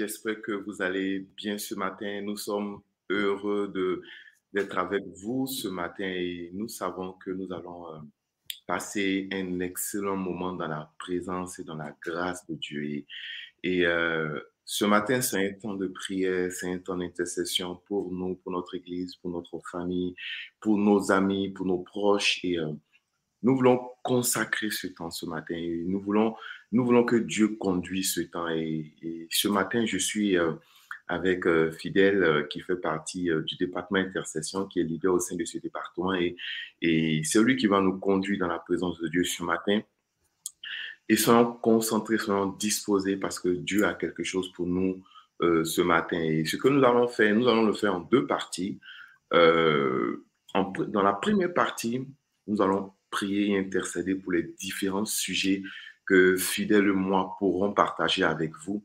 j'espère que vous allez bien ce matin. Nous sommes heureux d'être avec vous ce matin et nous savons que nous allons euh, passer un excellent moment dans la présence et dans la grâce de Dieu. Et, et euh, ce matin, c'est un temps de prière, c'est un temps d'intercession pour nous, pour notre Église, pour notre famille, pour nos amis, pour nos proches. Et euh, nous voulons consacrer ce temps ce matin. Et nous voulons, nous voulons que Dieu conduise ce temps. Et, ce matin, je suis euh, avec euh, Fidèle euh, qui fait partie du département intercession, qui est leader au sein de ce département. Et, c'est lui qui va nous conduire dans la présence de Dieu ce matin. Et soyons concentrés, soyons disposés parce que Dieu a quelque chose pour nous ce matin. Et ce que nous allons faire, nous allons le faire en deux parties. Dans la première partie, nous allons prier et intercéder pour les différents sujets que Fidèle et moi pourrons partager avec vous.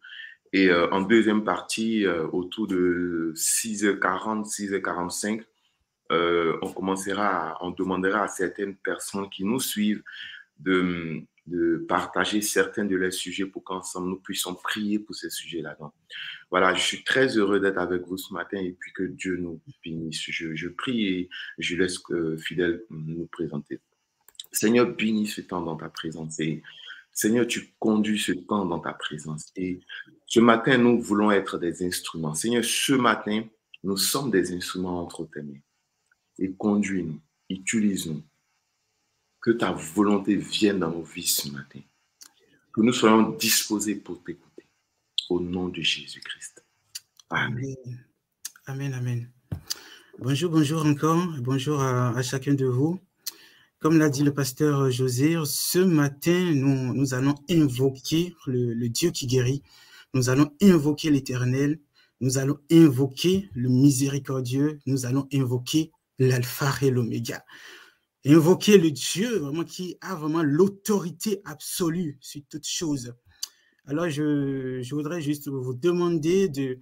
Et euh, en deuxième partie, euh, autour de 6h40, 6h45, euh, on commencera, on demandera à certaines personnes qui nous suivent de, partager certains de leurs sujets pour qu'ensemble nous puissions prier pour ces sujets-là. Voilà, je suis très heureux d'être avec vous ce matin et puis que Dieu nous bénisse. Je prie et je laisse Fidèle nous présenter. Seigneur, bénis ce temps dans ta présence. Seigneur, tu conduis ce temps dans ta présence. Et ce matin, nous voulons être des instruments. Seigneur, ce matin, nous sommes des instruments entre tes mains. Et conduis-nous, utilise-nous. Que ta volonté vienne dans nos vies ce matin. Que nous soyons disposés pour t'écouter. Au nom de Jésus-Christ. Amen. Amen, amen. Bonjour, bonjour encore. Bonjour à chacun de vous. Comme l'a dit le pasteur José, ce matin, nous, allons invoquer le, Dieu qui guérit. Nous allons invoquer l'Éternel. Nous allons invoquer le miséricordieux. Nous allons invoquer l'alpha et l'oméga. Invoquer le Dieu vraiment qui a vraiment l'autorité absolue sur toute chose. Alors, je voudrais juste vous demander de,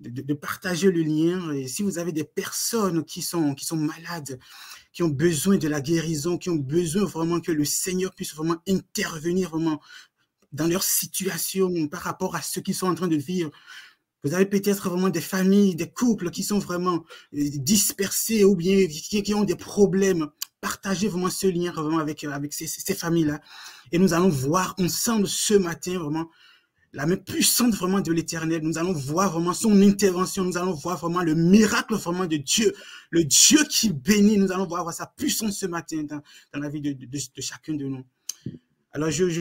de, partager le lien. Et si vous avez des personnes qui sont, qui sont malades, qui ont besoin de la guérison, qui ont besoin vraiment que le Seigneur puisse vraiment intervenir vraiment dans leur situation par rapport à ce qu'ils sont en train de vivre. Vous avez peut-être vraiment des familles, des couples qui sont vraiment euh, dispersés ou bien qui, qui ont des problèmes. Partagez vraiment ce lien vraiment avec, avec ces, ces familles-là. Et nous allons voir ensemble ce matin vraiment la main puissante vraiment de l'éternel. Nous allons voir vraiment son intervention. Nous allons voir vraiment le miracle vraiment de Dieu. Le Dieu qui bénit. Nous allons voir sa puissance ce matin dans, la vie de, chacun de nous. Alors, je, je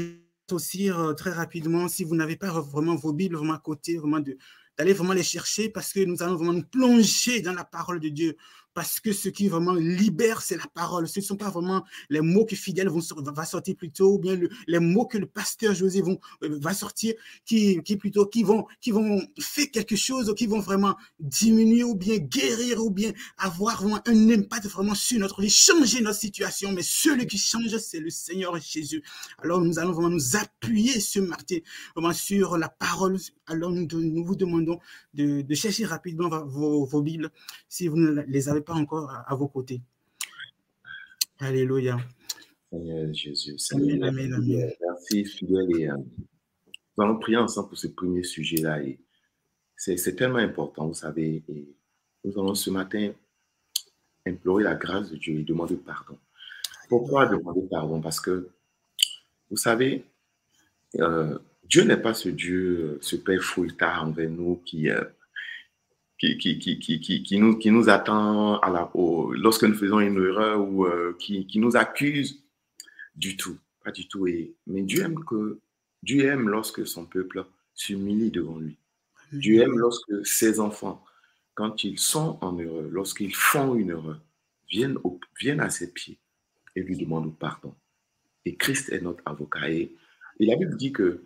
aussi euh, très rapidement, si vous n'avez pas vraiment vos Bibles vraiment à côté, vraiment d'aller vraiment les chercher parce que nous allons vraiment nous plonger dans la parole de Dieu parce que ce qui vraiment libère, c'est la parole. Ce ne sont pas vraiment les mots que Fidèle vont, va sortir plutôt, ou bien les mots que le pasteur José vont, euh, va sortir, qui, plutôt, qui vont, qui vont faire quelque chose, qui vont vraiment diminuer ou bien guérir ou bien avoir vraiment un impact vraiment sur notre vie, changer notre situation. Mais celui qui change, c'est le Seigneur Jésus. Alors nous allons vraiment nous appuyer ce matin vraiment sur la parole. Alors nous, vous demandons de, chercher rapidement vos, vos Bibles si vous ne les avez pas encore à, vos côtés. Alléluia. Seigneur Jésus. Seigneur, amen, amen, Merci, fidèle. Et, euh, nous allons prier ensemble pour ce premier sujet-là. c'est tellement important, vous savez. Et nous allons ce matin implorer la grâce de Dieu et demander pardon. Pourquoi demander pardon? Parce que, vous savez, euh, Dieu n'est pas ce Dieu, ce Père tard envers nous qui, euh, qui, qui, qui, qui, nous, qui nous attend à la, lorsque nous faisons une erreur ou euh, qui, qui nous accuse du tout. Pas du tout. Et, mais Dieu aime, que, Dieu aime lorsque son peuple s'humilie devant lui. Dieu aime lorsque ses enfants, quand ils sont en erreur, lorsqu'ils font une erreur, viennent, au, viennent à ses pieds et lui demandent pardon. Et Christ est notre avocat. Et, et la Bible dit que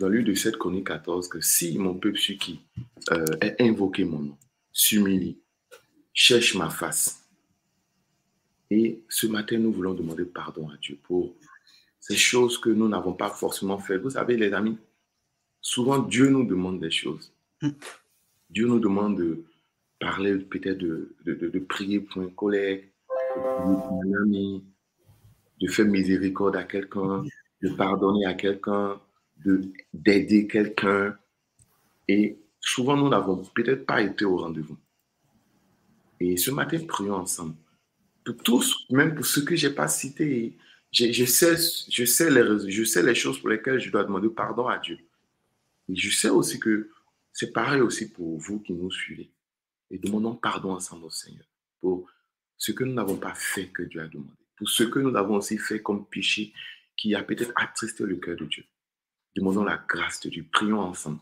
dans l'une de 7 Chroniques 14 que si mon peuple qui euh, est invoqué mon nom, s'humilie, cherche ma face. Et ce matin, nous voulons demander pardon à Dieu pour ces choses que nous n'avons pas forcément faites. Vous savez, les amis, souvent Dieu nous demande des choses. Mm. Dieu nous demande de parler peut-être de, de, prier pour un collègue, pour un ami, de faire miséricorde à quelqu'un, de pardonner à quelqu'un, d'aider quelqu'un. Et souvent, nous n'avons peut-être pas été au rendez-vous. Et ce matin, prions ensemble. Pour tous, même pour ceux que je n'ai pas cités, je, sais, je, sais les, je sais les choses pour lesquelles je dois demander pardon à Dieu. Et je sais aussi que c'est pareil aussi pour vous qui nous suivez. Et demandons pardon ensemble au Seigneur pour ce que nous n'avons pas fait que Dieu a demandé. Pour ce que nous avons aussi fait comme péché qui a peut-être attristé le cœur de Dieu. Demandons la grâce de Dieu. Prions ensemble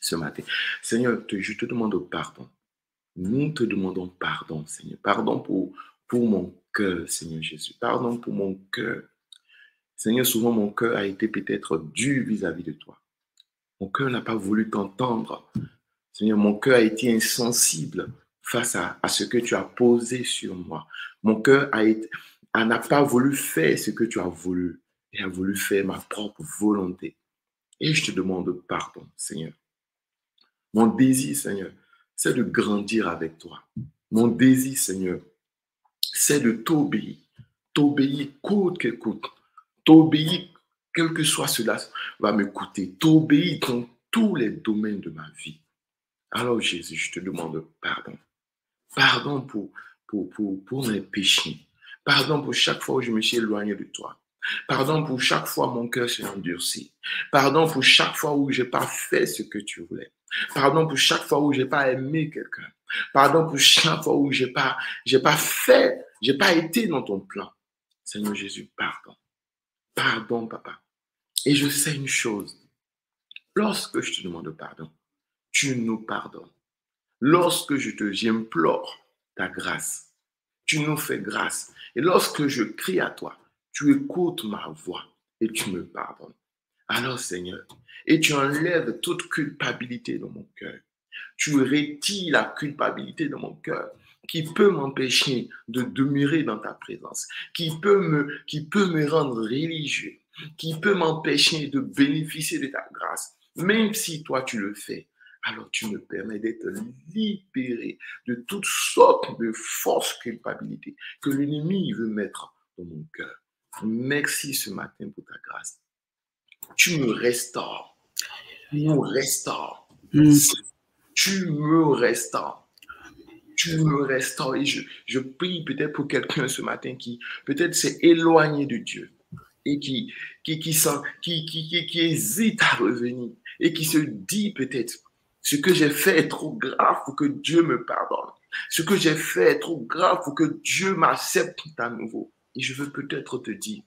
ce matin. Seigneur, je te demande pardon. Nous te demandons pardon, Seigneur. Pardon pour, pour mon cœur, Seigneur Jésus. Pardon pour mon cœur. Seigneur, souvent mon cœur a été peut-être dur vis-à-vis de toi. Mon cœur n'a pas voulu t'entendre. Seigneur, mon cœur a été insensible face à, à, ce que tu as posé sur moi. Mon cœur a été, n'a pas voulu faire ce que tu as voulu et a voulu faire ma propre volonté. Et je te demande pardon, Seigneur. Mon désir, Seigneur, c'est de grandir avec toi. Mon désir, Seigneur, c'est de t'obéir. T'obéir coûte que coûte. T'obéir, quel que soit cela va me coûter. T'obéir dans tous les domaines de ma vie. Alors Jésus, je te demande pardon. Pardon pour, pour, pour, pour mes péchés. Pardon pour chaque fois où je me suis éloigné de toi. Pardon pour chaque fois mon cœur s'est endurci. Pardon pour chaque fois où je n'ai pas fait ce que tu voulais. Pardon pour chaque fois où je n'ai pas aimé quelqu'un. Pardon pour chaque fois où je n'ai pas, pas fait, je n'ai pas été dans ton plan. Seigneur Jésus, pardon. Pardon, papa. Et je sais une chose. Lorsque je te demande pardon, tu nous pardonnes. Lorsque je te, j'implore ta grâce, tu nous fais grâce. Et lorsque je crie à toi, tu écoutes ma voix et tu me pardonnes. Alors Seigneur, et tu enlèves toute culpabilité dans mon cœur. Tu retires la culpabilité dans mon cœur qui peut m'empêcher de demeurer dans ta présence, qui peut me, qui peut me rendre religieux, qui peut m'empêcher de bénéficier de ta grâce. Même si toi tu le fais, alors tu me permets d'être libéré de toutes sortes de fausses culpabilités que l'ennemi veut mettre dans mon cœur. Merci ce matin pour ta grâce. Tu me restaures. Tu me restaures. Mm. Tu me restaures. Tu me restaures. Et je, je prie peut-être pour quelqu'un ce matin qui peut-être s'est éloigné de Dieu et qui, qui, qui, qui, qui, qui hésite à revenir et qui se dit peut-être ce que j'ai fait est trop grave pour que Dieu me pardonne. Ce que j'ai fait est trop grave pour que Dieu m'accepte à nouveau. Et je veux peut-être te dire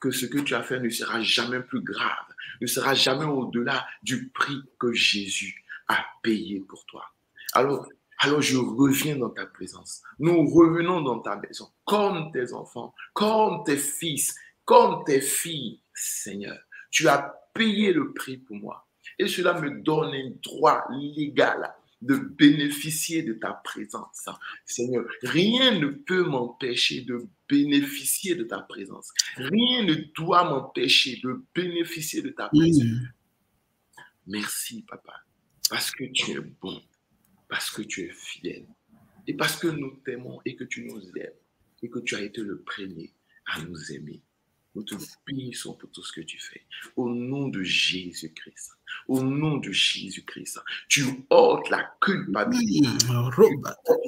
que ce que tu as fait ne sera jamais plus grave, ne sera jamais au-delà du prix que Jésus a payé pour toi. Alors, alors je reviens dans ta présence. Nous revenons dans ta maison comme tes enfants, comme tes fils, comme tes filles, Seigneur. Tu as payé le prix pour moi. Et cela me donne un droit légal de bénéficier de ta présence. Seigneur, rien ne peut m'empêcher de bénéficier de ta présence. Rien ne doit m'empêcher de bénéficier de ta présence. Merci, papa, parce que tu es bon, parce que tu es fidèle, et parce que nous t'aimons et que tu nous aimes, et que tu as été le premier à nous aimer. Nous te bénissons pour tout ce que tu fais. Au nom de Jésus-Christ. Au nom de Jésus-Christ. Tu ôtes la culpabilité.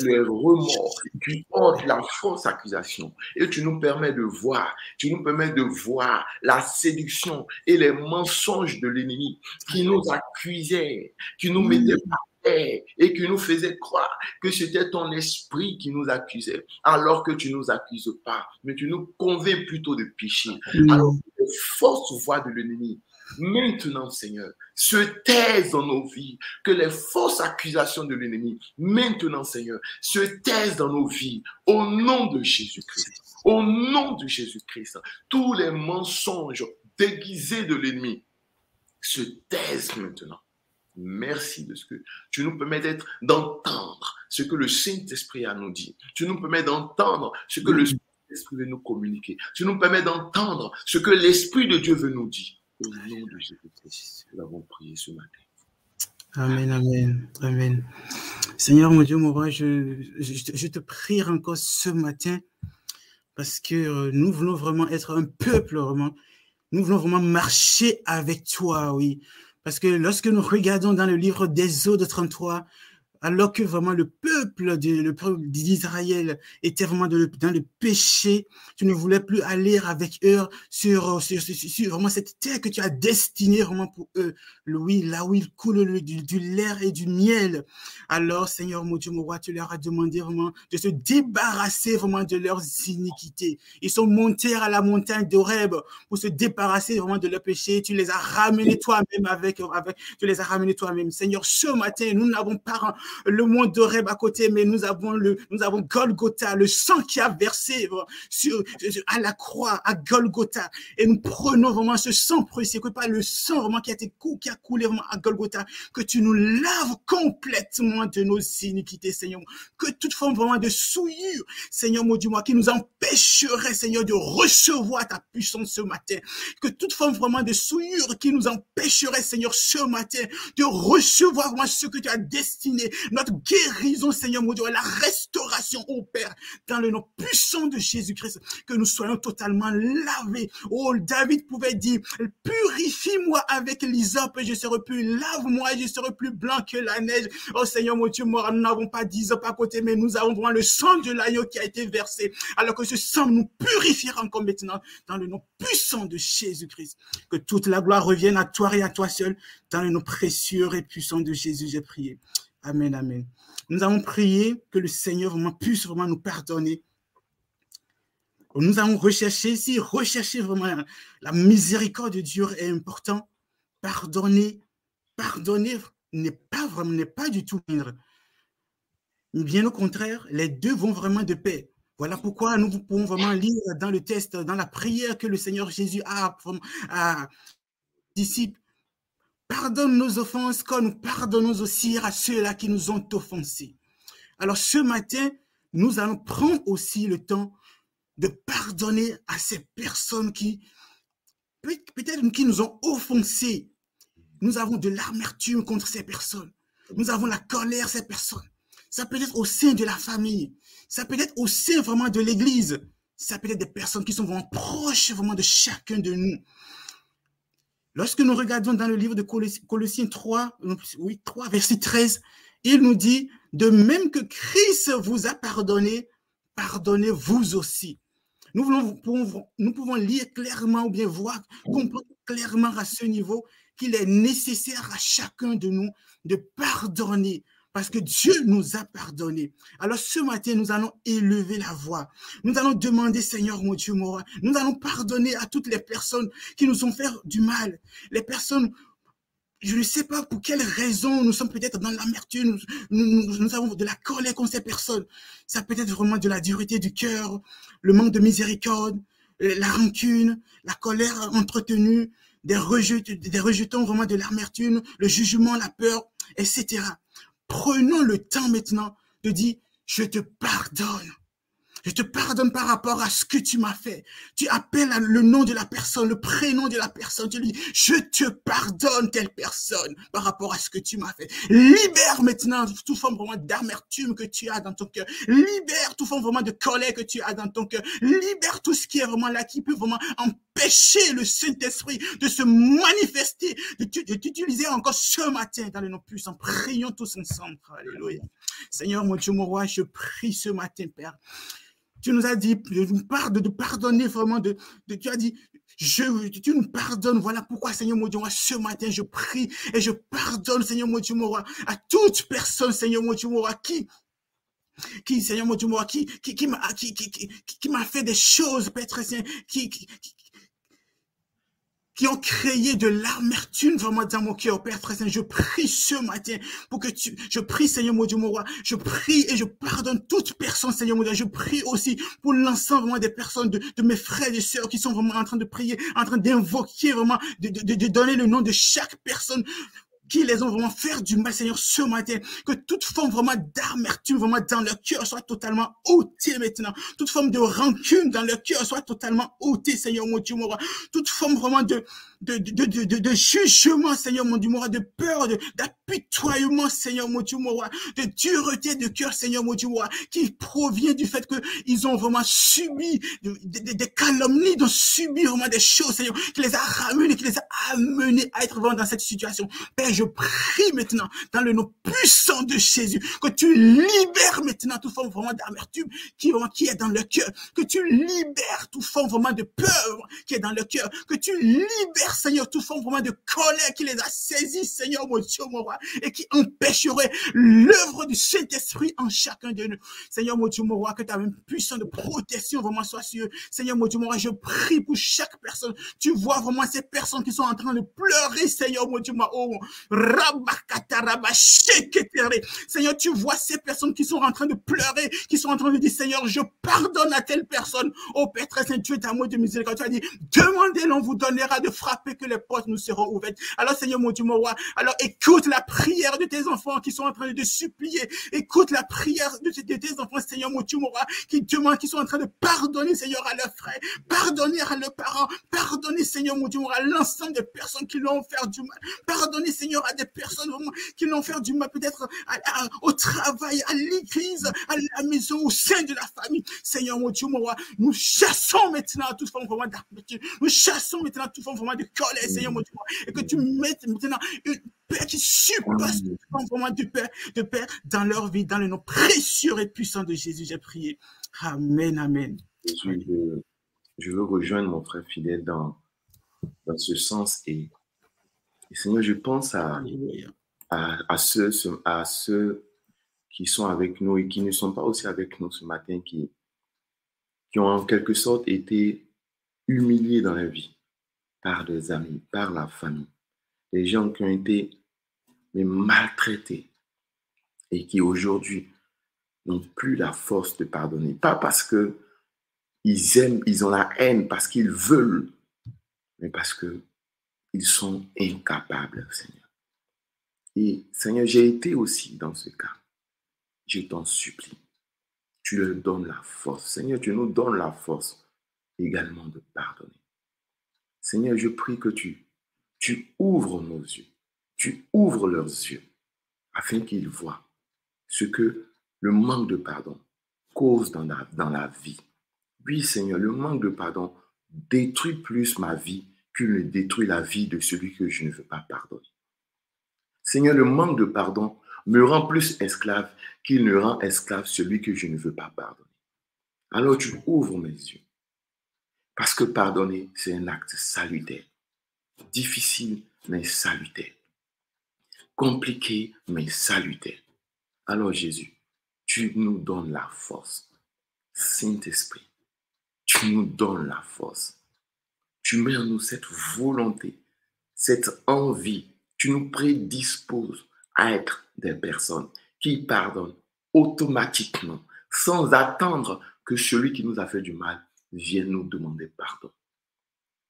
Les remords. Tu ôtes la fausse accusation. Et tu nous permets de voir. Tu nous permets de voir la séduction et les mensonges de l'ennemi qui nous accusait, qui nous mettait par et qui nous faisait croire que c'était ton esprit qui nous accusait, alors que tu ne nous accuses pas, mais tu nous convaincs plutôt de péché. Alors que les fausses voix de l'ennemi, maintenant, Seigneur, se taisent dans nos vies, que les fausses accusations de l'ennemi, maintenant, Seigneur, se taisent dans nos vies, au nom de Jésus-Christ. Au nom de Jésus-Christ, tous les mensonges déguisés de l'ennemi se taisent maintenant Merci de ce que tu nous permets d'être, d'entendre ce que le Saint-Esprit a nous dit. Tu nous permets d'entendre ce que le Saint-Esprit veut nous communiquer. Tu nous permets d'entendre ce que l'Esprit de Dieu veut nous dire. Au nom de Jésus-Christ, nous avons prié ce matin. Amen, amen, amen. Seigneur mon Dieu, mon roi, je, je, te prie encore ce matin parce que euh, nous voulons vraiment être un peuple, vraiment. Nous voulons vraiment marcher avec toi, oui. Parce que lorsque nous regardons dans le livre d'Exode 33, alors que vraiment le peuple d'Israël était vraiment dans le, péché, tu ne voulais plus aller avec eux sur, vraiment cette terre que tu as destinée vraiment pour eux, oui, là où il coule du, du lait et du miel. Alors, Seigneur mon Dieu, mon roi, tu leur as demandé vraiment de se débarrasser vraiment de leurs iniquités. Ils sont montés à la montagne d'Oreb pour se débarrasser vraiment de leurs péchés. Tu les as ramenés toi-même avec, avec, tu les as ramenés toi-même. Seigneur, ce matin, nous n'avons pas le monde de Rêve à côté, mais nous avons le, nous avons Golgotha, le sang qui a versé sur, à la croix, à Golgotha. Et nous prenons vraiment ce sang précieux, que pas le sang vraiment qui a été qui a coulé vraiment à Golgotha, que tu nous laves complètement de nos iniquités, Seigneur. Que toute forme vraiment de souillure, Seigneur, mon Dieu, moi, qui nous empêcherait, Seigneur, de recevoir ta puissance ce matin. Que toute forme vraiment de souillure qui nous empêcherait, Seigneur, ce matin, de recevoir moi ce que tu as destiné notre guérison, Seigneur mon Dieu, la restauration, au Père, dans le nom puissant de Jésus-Christ, que nous soyons totalement lavés. Oh, David pouvait dire, purifie-moi avec l'hysope, je serai plus, lave-moi, je serai plus blanc que la neige. Oh Seigneur mon Dieu, nous n'avons pas d'hysope à côté, mais nous avons le sang de l'agneau qui a été versé, alors que ce sang nous purifiera encore maintenant, dans le nom puissant de Jésus-Christ. Que toute la gloire revienne à toi et à toi seul, dans le nom précieux et puissant de Jésus, j'ai prié. Amen, amen. Nous avons prié que le Seigneur puisse vraiment nous pardonner. Nous avons recherché, si rechercher vraiment la miséricorde de Dieu est important, pardonner, pardonner n'est pas vraiment, n'est pas du tout moindre. Bien au contraire, les deux vont vraiment de paix. Voilà pourquoi nous pouvons vraiment lire dans le texte, dans la prière que le Seigneur Jésus a, à disciples, Pardonne nos offenses comme nous pardonnons aussi à ceux-là qui nous ont offensés. Alors ce matin, nous allons prendre aussi le temps de pardonner à ces personnes qui, peut-être qui nous ont offensés. Nous avons de l'amertume contre ces personnes. Nous avons la colère ces personnes. Ça peut être au sein de la famille. Ça peut être au sein vraiment de l'église. Ça peut être des personnes qui sont vraiment proches vraiment de chacun de nous. Lorsque nous regardons dans le livre de Colossiens 3, oui, 3, verset 13, il nous dit, de même que Christ vous a pardonné, pardonnez vous aussi. Nous, nous pouvons lire clairement ou bien voir clairement à ce niveau qu'il est nécessaire à chacun de nous de pardonner, parce que Dieu nous a pardonné. Alors ce matin, nous allons élever la voix. Nous allons demander, Seigneur mon Dieu, mon roi, nous allons pardonner à toutes les personnes qui nous ont fait du mal. Les personnes, je ne sais pas pour quelle raison, nous sommes peut-être dans l'amertume, nous, avons de la colère contre ces personnes. Ça peut être vraiment de la dureté du cœur, le manque de miséricorde, la rancune, la colère entretenue, des, des rejetons vraiment de l'amertume, le jugement, la peur, etc. Prenons le temps maintenant de dire, je te pardonne. Je te pardonne par rapport à ce que tu m'as fait. Tu appelles le nom de la personne, le prénom de la personne. Tu lui dis, je te pardonne telle personne par rapport à ce que tu m'as fait. Libère maintenant toute forme vraiment d'amertume que tu as dans ton cœur. Libère toute forme vraiment de colère que tu as dans ton cœur. Libère tout ce qui est vraiment là, qui peut vraiment empêcher le Saint-Esprit de se manifester, de t'utiliser encore ce matin dans le nom puissant. Prions tous ensemble. Alléluia. Seigneur, mon Dieu, mon roi, je prie ce matin, Père. Tu nous as dit de, de pardonner vraiment. De, tu as dit, je, tu nous pardonnes. Voilà pourquoi, Seigneur mon Dieu, moi, ce matin, je prie et je pardonne, Seigneur mon Dieu, mon roi, à toute personne, Seigneur mon Dieu, mon roi, qui, qui, Seigneur mon Dieu, qui, qui, qui m'a, qui, qui, qui, m'a fait des choses, Père Saint, qui, qui, qui ont créé de l'amertume vraiment dans mon cœur, Père très Saint. Je prie ce matin pour que tu, je prie, Seigneur mon Dieu, mon roi. Je prie et je pardonne toute personne, Seigneur mon Dieu. Je prie aussi pour l'ensemble des personnes, de, mes frères et sœurs qui sont vraiment en train de prier, en train d'invoquer vraiment, de, de donner le nom de chaque personne qui les ont vraiment fait du mal, Seigneur, ce matin. Que toute forme vraiment d'amertume, vraiment dans leur cœur soit totalement ôtée maintenant. Toute forme de rancune dans leur cœur soit totalement ôtée, Seigneur, mon Dieu, mon roi. Toute forme vraiment de, de, de, de, de, jugement, Seigneur mon Dieu, de peur, d'apitoiement, Seigneur mon Dieu, de dureté de cœur, Seigneur mon Dieu, qui provient du fait qu'ils ont vraiment subi des, calomnies, ils ont subi vraiment des choses, Seigneur, qui les a ramenés, qui les a amenés à être vraiment dans cette situation. Père, je prie maintenant, dans le nom puissant de Jésus, que tu libères maintenant toute forme vraiment d'amertume qui, qui est dans le cœur, que tu libères toute forme vraiment de peur qui est dans le cœur, que tu libères, Seigneur, toute forme vraiment de colère qui les a saisis, Seigneur, mon Dieu, mon roi, et qui empêcherait l'œuvre du Saint-Esprit en chacun de nous. Seigneur, mon Dieu, mon roi, que ta même puissance de protection vraiment soit sur eux. Seigneur, mon Dieu, mon roi, je prie pour chaque personne. Tu vois vraiment ces personnes qui sont en train de pleurer, Seigneur, mon Dieu, mon oh, Seigneur, tu vois ces personnes qui sont en train de pleurer, qui sont en train de dire, Seigneur, je pardonne à telle personne. Oh Père très saint, tu es amour de miséricorde. Tu as dit, demandez, l'on vous donnera de frapper que les portes nous seront ouvertes. Alors Seigneur mon Dieu, mon roi, alors écoute la prière de tes enfants qui sont en train de supplier. Écoute la prière de tes, enfants, Seigneur mon Dieu, mon roi, qui demandent, qui sont en train de pardonner, Seigneur, à leurs frères, pardonner à leurs parents, pardonner, Seigneur mon Dieu, mon roi, à l'ensemble des personnes qui l'ont fait du mal. Pardonner, Seigneur, à des personnes qui l'ont fait du mal, peut-être au travail, à l'église, à la maison, au sein de la famille. Seigneur mon Dieu, mon roi, nous chassons maintenant toute forme vraiment d'appétit. Nous chassons maintenant toute forme vraiment de colère, Seigneur mon Dieu, et que tu mettes maintenant une paix qui surpasse vraiment de paix, de paix dans leur vie, dans le nom précieux et puissant de Jésus, j'ai prié. Amen, amen. Je, veux rejoindre mon frère fidèle dans, dans ce sens et, Seigneur, je pense à, à, à, ceux, à ceux qui sont avec nous et qui ne sont pas aussi avec nous ce matin, qui, qui ont en quelque sorte été humiliés dans la vie par des amis, par la famille. Des gens qui ont été maltraités et qui aujourd'hui n'ont plus la force de pardonner. Pas parce que ils aiment, ils ont la haine, parce qu'ils veulent, mais parce que ils sont incapables, Seigneur. Et Seigneur, j'ai été aussi dans ce cas. Je t'en supplie tu leur donnes la force. Seigneur, tu nous donnes la force également de pardonner. Seigneur, je prie que tu, ouvres nos yeux, tu ouvres leurs yeux, afin qu'ils voient ce que le manque de pardon cause dans la vie. Oui, Seigneur, le manque de pardon détruit plus ma vie qu'il ne détruit la vie de celui que je ne veux pas pardonner. Seigneur, le manque de pardon me rend plus esclave qu'il ne rend esclave celui que je ne veux pas pardonner. Alors tu ouvres mes yeux. Parce que pardonner, c'est un acte salutaire. Difficile, mais salutaire. Compliqué, mais salutaire. Alors Jésus, tu nous donnes la force. Saint-Esprit, tu nous donnes la force. Tu mets en nous cette volonté, cette envie. Tu nous prédisposes à être des personnes qui pardonnent automatiquement, sans attendre que celui qui nous a fait du mal vienne nous demander pardon.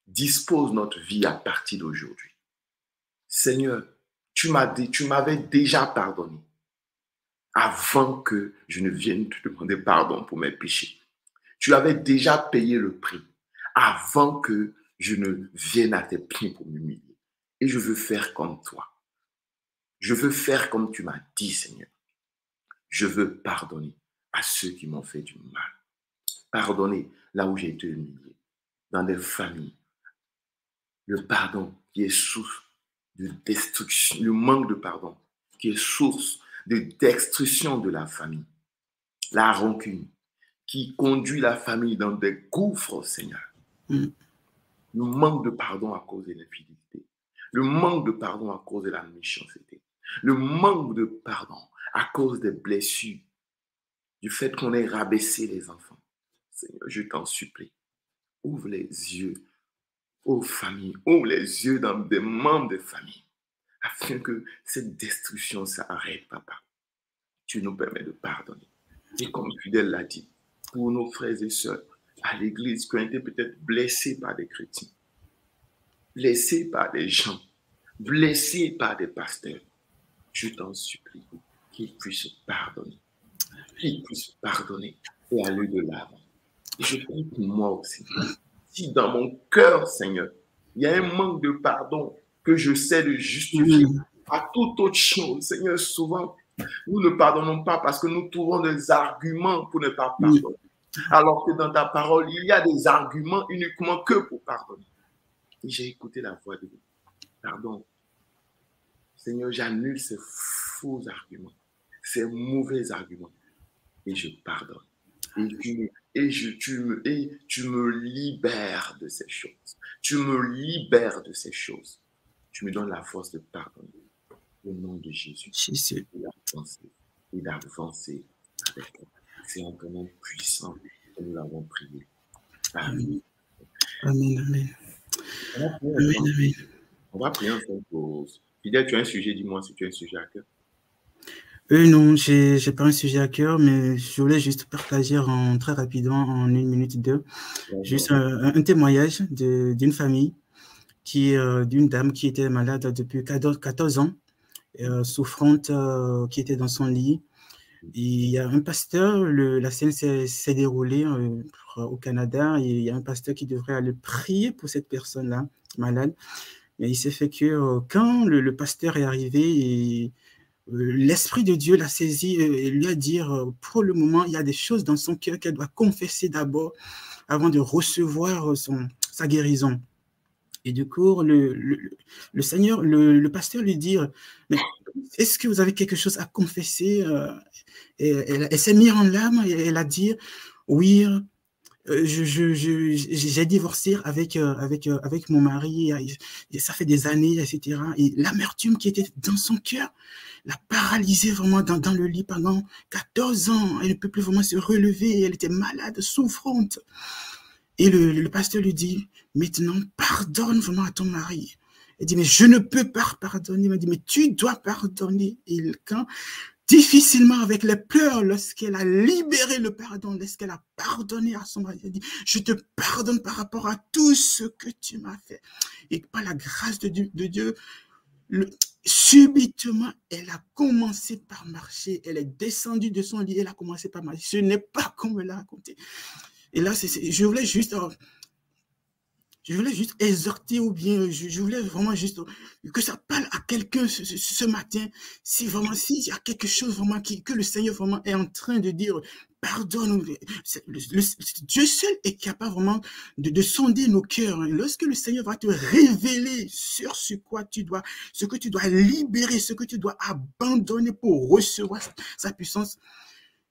Dispose notre vie à partir d'aujourd'hui. Seigneur, tu m'as tu m'avais déjà pardonné avant que je ne vienne te demander pardon pour mes péchés. Tu avais déjà payé le prix avant que je ne vienne à tes pieds pour m'humilier. Et je veux faire comme toi. Je veux faire comme tu m'as dit, Seigneur. Je veux pardonner à ceux qui m'ont fait du mal. Pardonner là où j'ai été humilié, dans des familles. Le pardon qui est source de destruction, le manque de pardon qui est source de destruction de la famille. La rancune qui conduit la famille dans des gouffres, Seigneur. Mm. Le manque de pardon à cause de l'infidélité. Le manque de pardon à cause de la méchanceté le manque de pardon à cause des blessures, du fait qu'on ait rabaissé les enfants. Seigneur, je t'en supplie, ouvre les yeux aux familles, ouvre les yeux dans des membres de famille, afin que cette destruction s'arrête, papa. Tu nous permets de pardonner. Et comme Fidèle l'a dit, pour nos frères et sœurs à l'église qui ont été peut-être blessés par des chrétiens, blessés par des gens, blessés par des pasteurs, je t'en supplie qu'il puisse pardonner. Qu'il puisse pardonner et aller de l'avant. Et je prie pour moi aussi. Si dans mon cœur, Seigneur, il y a un manque de pardon que je sais de justifier à toute autre chose. Seigneur, souvent, nous ne pardonnons pas parce que nous trouvons des arguments pour ne pas pardonner. Alors que dans ta parole, il y a des arguments uniquement que pour pardonner. Et j'ai écouté la voix de Dieu. Pardon. Seigneur, j'annule ces faux arguments, ces mauvais arguments. Et je pardonne. Et, et, je, tu, me, et tu me libères de ces choses. Tu me libères de ces choses. Tu me donnes la force de pardonner. Au nom de Jésus. Jésus. Et d'avancer. Et d'avancer avec toi. C'est un nom puissant que nous l'avons prié. Amen. Amen. Amen. Amen. Amen. On va prier ensemble pour. Fidèle, tu as un sujet, dis-moi si tu as un sujet à cœur. Euh, non, je n'ai pas un sujet à cœur, mais je voulais juste partager en, très rapidement, en une minute, deux, juste un, un témoignage d'une famille, qui euh, d'une dame qui était malade depuis 14, 14 ans, euh, souffrante, euh, qui était dans son lit. il y a un pasteur, le, la scène s'est déroulée au Canada, et il y a un pasteur qui devrait aller prier pour cette personne-là, malade. Et il s'est fait que quand le, le, pasteur est arrivé, et, l'Esprit de Dieu l'a saisi et lui a dit, pour le moment, il y a des choses dans son cœur qu'elle doit confesser d'abord avant de recevoir son, sa guérison. Et du coup, le, le, le Seigneur, le, le, pasteur lui dit, mais est-ce que vous avez quelque chose à confesser et Elle, s'est mise en larmes et elle a dit, oui, j'ai divorcé avec, avec, avec mon mari, et ça fait des années, etc. Et l'amertume qui était dans son cœur l'a paralysée vraiment dans, dans le lit pendant 14 ans. Elle ne peut plus vraiment se relever, elle était malade, souffrante. Et le, pasteur lui dit, maintenant, pardonne vraiment à ton mari. Il dit, mais je ne peux pas pardonner. M'a dit, mais tu dois pardonner. Et quand, difficilement avec les pleurs, lorsqu'elle a libéré le pardon, lorsqu'elle a pardonné à son mari, elle dit, je te pardonne par rapport à tout ce que tu m'as fait. Et par la grâce de Dieu subitement, elle a commencé par marcher. Elle est descendue de son lit, elle a commencé par marcher. Ce n'est pas comme elle l'a raconté. Et là, je voulais juste, je voulais juste exhorter ou bien, je, voulais vraiment juste que ça parle à quelqu'un ce, matin. Si vraiment, s'il y a quelque chose vraiment qui, que le Seigneur vraiment est en train de dire, pardonne. Le, le, Dieu seul est capable vraiment de, de sonder nos cœurs. Hein. Lorsque le Seigneur va te révéler sur ce quoi tu dois, ce que tu dois libérer, ce que tu dois abandonner pour recevoir sa puissance,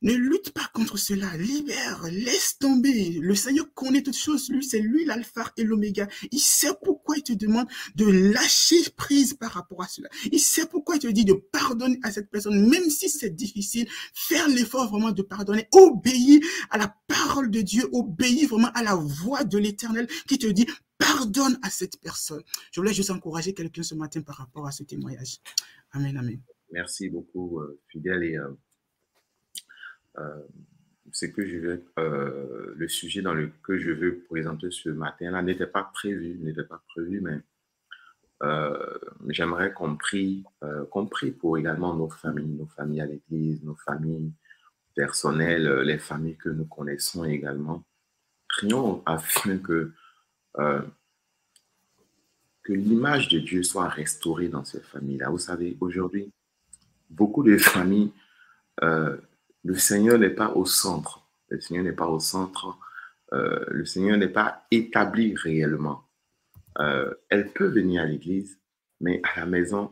ne lutte pas contre cela. Libère, laisse tomber. Le Seigneur connaît toutes choses. Lui, c'est lui l'alpha et l'oméga. Il sait pourquoi il te demande de lâcher prise par rapport à cela. Il sait pourquoi il te dit de pardonner à cette personne, même si c'est difficile. Faire l'effort vraiment de pardonner. Obéir à la parole de Dieu. Obéir vraiment à la voix de l'éternel qui te dit pardonne à cette personne. Je voulais juste encourager quelqu'un ce matin par rapport à ce témoignage. Amen, amen. Merci beaucoup, euh, fidèle. Et, euh, euh, ce que je veux, euh, le sujet dans le que je veux présenter ce matin-là n'était pas prévu, n'était pas prévu, mais euh, j'aimerais qu'on prie, euh, qu'on prie pour également nos familles, nos familles à l'église, nos familles personnelles, les familles que nous connaissons également. Prions afin que que l'image de Dieu soit restaurée dans ces familles-là. Vous savez, aujourd'hui, beaucoup de familles le Seigneur n'est pas au centre. Le Seigneur n'est pas au centre. Euh, le Seigneur n'est pas établi réellement. Euh, elle peut venir à l'église, mais à la maison,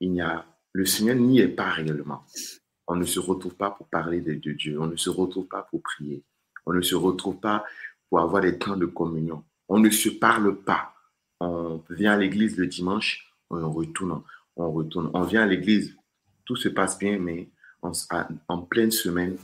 il n'y a, le Seigneur n'y est pas réellement. On ne se retrouve pas pour parler de, Dieu. On ne se retrouve pas pour prier. On ne se retrouve pas pour avoir des temps de communion. On ne se parle pas. On vient à l'église le dimanche, on retourne, on retourne. On vient à l'église, tout se passe bien, mais en, en, pleine semaine,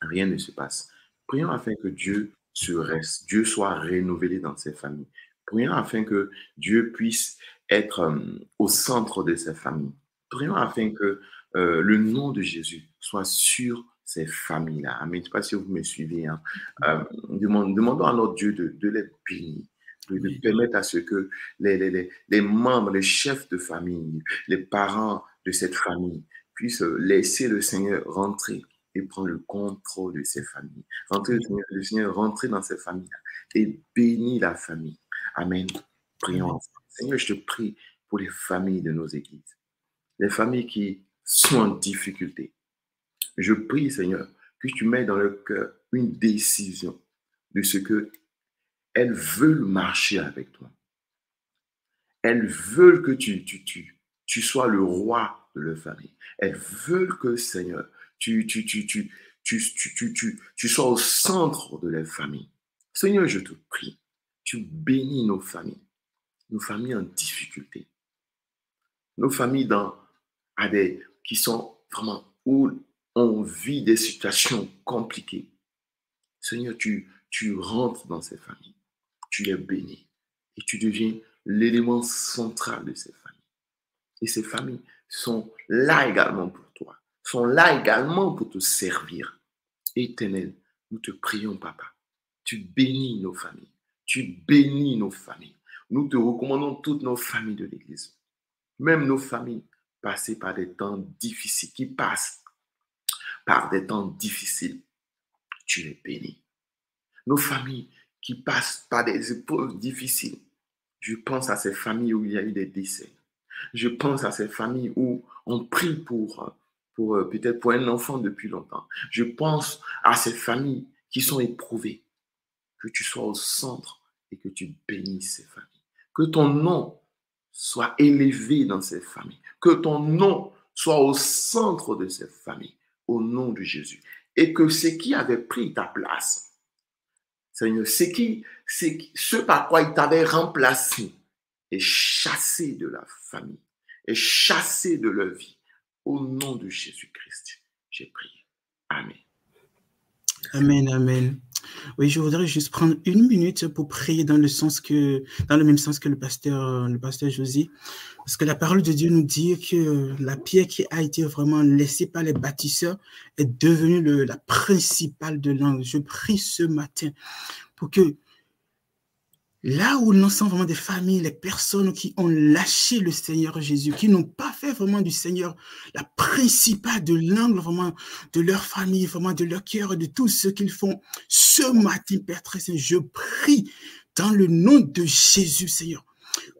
rien ne se passe. Prions afin que Dieu se reste, Dieu soit renouvelé dans ses familles. Prions afin que Dieu puisse être euh, au centre de ses familles. Prions afin que euh, le nom de Jésus soit sur ces familles-là. Amen. Je ne sais pas si vous me suivez. Hein. Euh, demandons à notre Dieu de, de les bénir de, permettre à ce que les, les, les, membres, les chefs de famille, les parents de cette famille puisse laisser le Seigneur rentrer et prendre le contrôle de ses familles. Rentrer le Seigneur, le Seigneur rentrer dans ses familles et bénir la famille. Amen. prions. Seigneur, je te prie pour les familles de nos églises, les familles qui sont en difficulté. Je prie, Seigneur, que tu mets dans leur cœur une décision de ce que elles veulent marcher avec toi. Elles veulent que tu, tu, tu, tu sois le roi leur famille. Elles veulent que, Seigneur, tu, tu, tu, tu, tu, tu, tu, tu sois au centre de leur famille. Seigneur, je te prie, tu bénis nos familles, nos familles en difficulté, nos familles dans, à qui sont vraiment où on vit des situations compliquées. Seigneur, tu, tu rentres dans ces familles, tu les bénis et tu deviens l'élément central de ces familles. Et ces familles sont là également pour toi, sont là également pour te servir. Éternel, nous te prions, Papa. Tu bénis nos familles. Tu bénis nos familles. Nous te recommandons toutes nos familles de l'Église. Même nos familles passées par des temps difficiles, qui passent par des temps difficiles, tu les bénis. Nos familles qui passent par des épreuves difficiles, je pense à ces familles où il y a eu des décès. Je pense à ces familles où on prie pour, euh, peut-être pour un enfant depuis longtemps. Je pense à ces familles qui sont éprouvées. Que tu sois au centre et que tu bénisses ces familles. Que ton nom soit élevé dans ces familles. Que ton nom soit au centre de ces familles. Au nom de Jésus. Et que ce qui avait pris ta place, Seigneur, ce, ce par quoi il t'avait remplacé est chassé de la famille, est chassé de leur vie. Au nom de Jésus-Christ, j'ai prié. Amen. Amen, amen. Oui, je voudrais juste prendre une minute pour prier dans le sens que, dans le même sens que le pasteur, le pasteur Josie, parce que la parole de Dieu nous dit que la pierre qui a été vraiment laissée par les bâtisseurs est devenue la principale de l'angle. Je prie ce matin pour que Là où l'on sent vraiment des familles, les personnes qui ont lâché le Seigneur Jésus, qui n'ont pas fait vraiment du Seigneur la principale de l'angle vraiment de leur famille, vraiment de leur cœur, de tout ce qu'ils font. Ce matin, Père très Saint, je prie dans le nom de Jésus, Seigneur,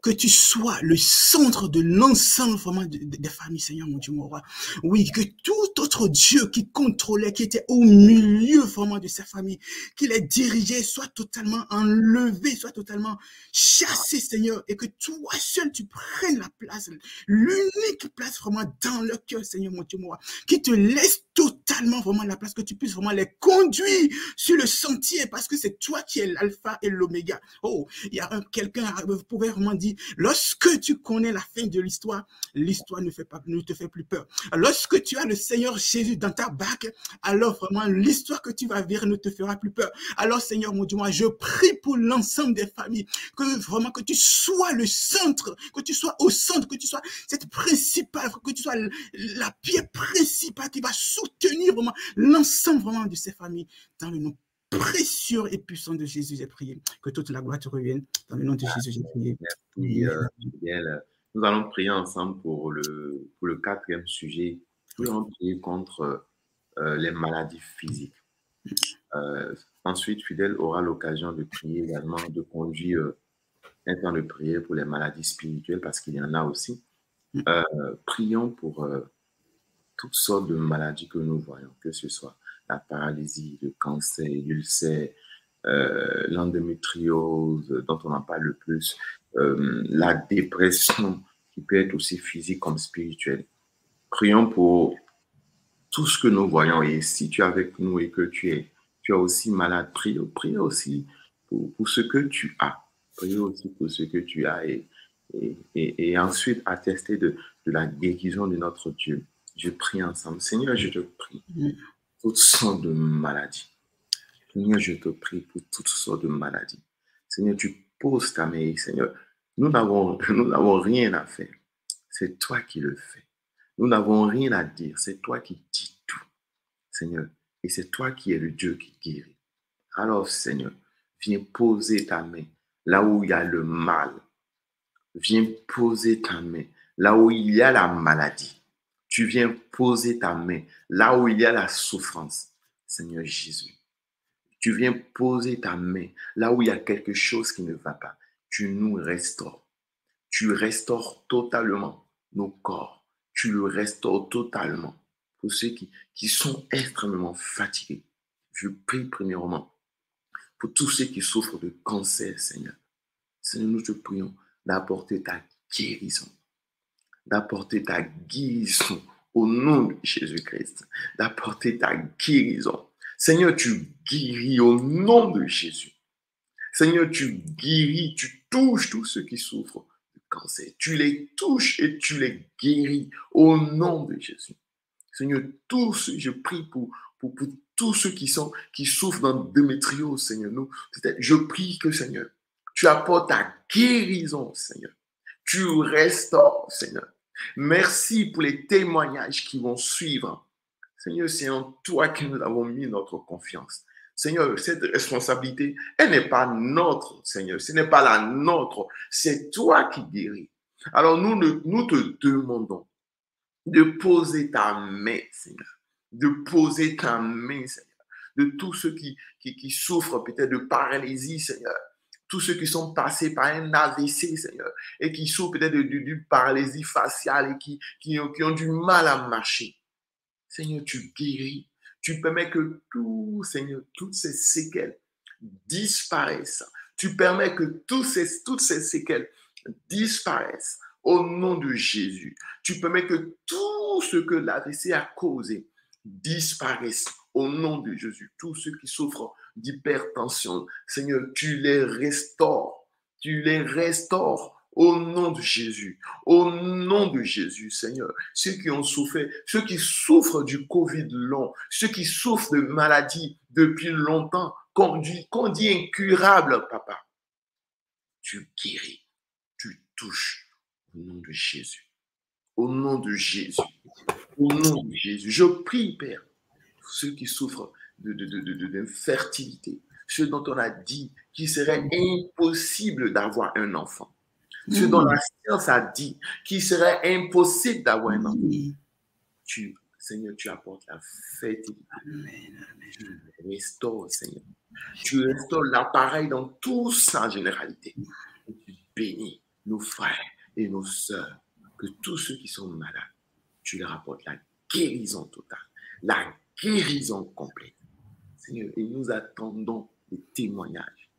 que tu sois le centre de l'ensemble vraiment des familles, Seigneur, mon Dieu, mon roi. Oui, que tout autre Dieu qui contrôlait, qui était au milieu vraiment de sa famille, qui les dirigeait, soit totalement enlevé, soit totalement chassé, Seigneur, et que toi seul, tu prennes la place, l'unique place vraiment dans le cœur, Seigneur, mon Dieu, mon roi, qui te laisse totalement vraiment la place, que tu puisses vraiment les conduire sur le sentier, parce que c'est toi qui es l'alpha et l'oméga. Oh, il y a quelqu'un, vous pouvez vraiment dire, lorsque tu connais la fin de l'histoire, l'histoire ne, te fait plus peur. Lorsque tu as le Seigneur Jésus dans ta bague, alors vraiment l'histoire que tu vas vivre ne te fera plus peur. Alors Seigneur mon Dieu, moi je prie pour l'ensemble des familles, que vraiment que tu sois le centre, que tu sois au centre, que tu sois cette principale, que tu sois la pierre principale qui va soutenir vraiment l'ensemble vraiment de ces familles dans le nom précieux et puissant de Jésus, j'ai prié. Que toute la gloire te revienne. Dans le nom de Jésus, j'ai prié. Merci, euh, Nous allons prier ensemble pour le, pour le quatrième sujet. Nous allons prier contre euh, les maladies physiques. Euh, ensuite, Fidèle aura l'occasion de prier également, de conduire un temps de prière pour les maladies spirituelles parce qu'il y en a aussi. Prions pour toutes sortes de maladies que nous voyons, que ce soit la paralysie, le cancer, l'ulcère, euh, l'endométriose, dont on en parle le plus, euh, la dépression, qui peut être aussi physique comme spirituelle. Prions pour tout ce que nous voyons. Et si tu es avec nous et que tu es, tu es aussi malade, prie, prie aussi pour, ce que tu as. Prie aussi pour ce que tu as et ensuite attester de, de la guérison de notre Dieu. Je prie ensemble. Seigneur, je te prie toutes sortes de maladies. Seigneur, je te prie pour toutes sortes de maladies. Seigneur, tu poses ta main, Seigneur. Nous n'avons, nous n'avons rien à faire. C'est toi qui le fais. Nous n'avons rien à dire. C'est toi qui dis tout. Seigneur, et c'est toi qui es le Dieu qui guérit. Alors, Seigneur, viens poser ta main là où il y a le mal. Viens poser ta main là où il y a la maladie tu viens poser ta main là où il y a la souffrance, Seigneur Jésus. Tu viens poser ta main là où il y a quelque chose qui ne va pas. tu nous restaures. Tu restaures totalement nos corps. Tu le restaures totalement. Pour ceux qui, sont extrêmement fatigués, je prie premièrement pour tous ceux qui souffrent de cancer, Seigneur. Seigneur, nous te prions d'apporter ta guérison, d'apporter ta guérison au nom de Jésus-Christ, d'apporter ta guérison. Seigneur, tu guéris au nom de Jésus. Seigneur, tu guéris, tu touches tous ceux qui souffrent de cancer. Tu les touches et tu les guéris au nom de Jésus. Seigneur, tous, je prie pour, pour, tous ceux qui, sont, qui souffrent d'endométriose, Seigneur. Nous, je prie que, Seigneur, tu apportes ta guérison, Seigneur. Tu restaures, Seigneur. Merci pour les témoignages qui vont suivre. Seigneur, c'est en toi que nous avons mis notre confiance. Seigneur, cette responsabilité, elle n'est pas notre, Seigneur. Ce n'est pas la nôtre. C'est toi qui guéris. Alors nous, te demandons de poser ta main, Seigneur de poser ta main, Seigneur, de tous ceux qui, qui, souffrent peut-être de paralysie, Seigneur, tous ceux qui sont passés par un AVC, Seigneur, et qui souffrent peut-être d'une paralysie faciale et qui, ont, du mal à marcher. Seigneur, tu guéris. Tu permets que tout, Seigneur, toutes ces séquelles disparaissent. Tu permets que ces, toutes ces séquelles disparaissent au nom de Jésus. Tu permets que tout ce que l'AVC a causé, disparaissent au nom de Jésus. Tous ceux qui souffrent d'hypertension, Seigneur, tu les restaures. Tu les restaures au nom de Jésus. Au nom de Jésus, Seigneur. Ceux qui ont souffert, ceux qui souffrent du Covid long, ceux qui souffrent de maladies depuis longtemps, qu'on dit, qu'on incurable, papa. Tu guéris, tu touches au nom de Jésus. Au nom de Jésus. Au nom de Jésus. Je prie, Père, ceux qui souffrent d'infertilité, de, de, ceux dont on a dit qu'il serait impossible d'avoir un enfant. Ceux dont la science a dit qu'il serait impossible d'avoir un enfant. Tu, Seigneur, tu apportes la fertilité. Tu restaures, Seigneur. Tu restaures l'appareil dans toute sa généralité. tu bénis nos frères et nos sœurs que tous ceux qui sont malades, tu leur apportes la guérison totale, la guérison complète. Et nous attendons les témoignages.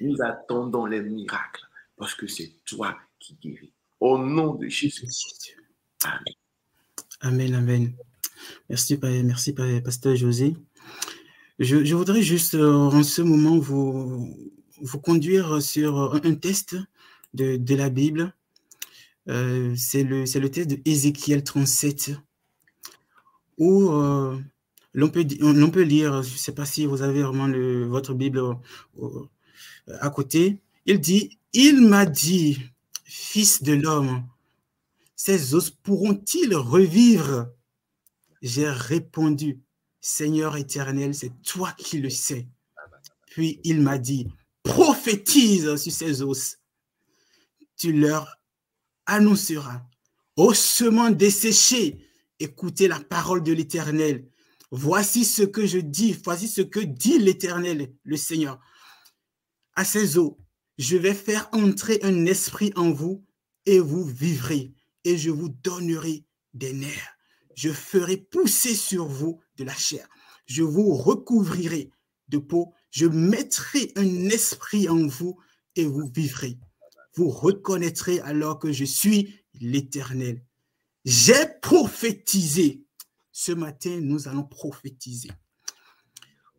Nous attendons les miracles parce que c'est toi qui guéris. Au nom de Jésus. Amen. Amen, amen. Merci, merci Pasteur José. Je, voudrais juste euh, en ce moment vous, vous conduire sur un test de, la Bible euh, c'est le, le texte de Ézéchiel 37, où euh, l'on peut, on, peut lire, je ne sais pas si vous avez vraiment votre Bible à côté, il dit, il m'a dit, fils de l'homme, ces os pourront-ils revivre? J'ai répondu, Seigneur éternel, c'est toi qui le sais. Puis il m'a dit, prophétise sur ces os. Tu leur annoncera, ossements desséchés, écoutez la parole de l'Éternel. Voici ce que je dis, voici ce que dit l'Éternel, le Seigneur. À ces eaux, je vais faire entrer un esprit en vous et vous vivrez, et je vous donnerai des nerfs. Je ferai pousser sur vous de la chair. Je vous recouvrirai de peau. Je mettrai un esprit en vous et vous vivrez vous reconnaîtrez alors que je suis l'Éternel. J'ai prophétisé. Ce matin, nous allons prophétiser.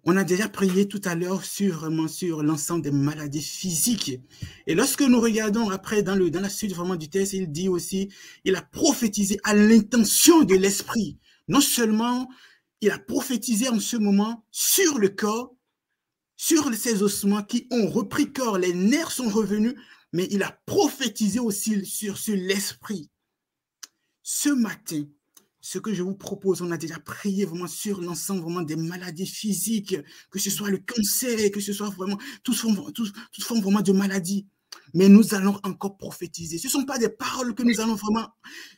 On a déjà prié tout à l'heure sur, sur l'ensemble des maladies physiques. Et lorsque nous regardons après dans, le, dans la suite vraiment du texte, il dit aussi, il a prophétisé à l'intention de l'esprit. Non seulement il a prophétisé en ce moment sur le corps, sur ces ossements qui ont repris corps, les nerfs sont revenus, mais il a prophétisé aussi sur, sur l'esprit. Ce matin, ce que je vous propose, on a déjà prié vraiment sur l'ensemble vraiment des maladies physiques, que ce soit le cancer, que ce soit vraiment toutes formes, toutes, formes vraiment de maladies. mais nous allons encore prophétiser. Ce ne sont pas des paroles que nous allons vraiment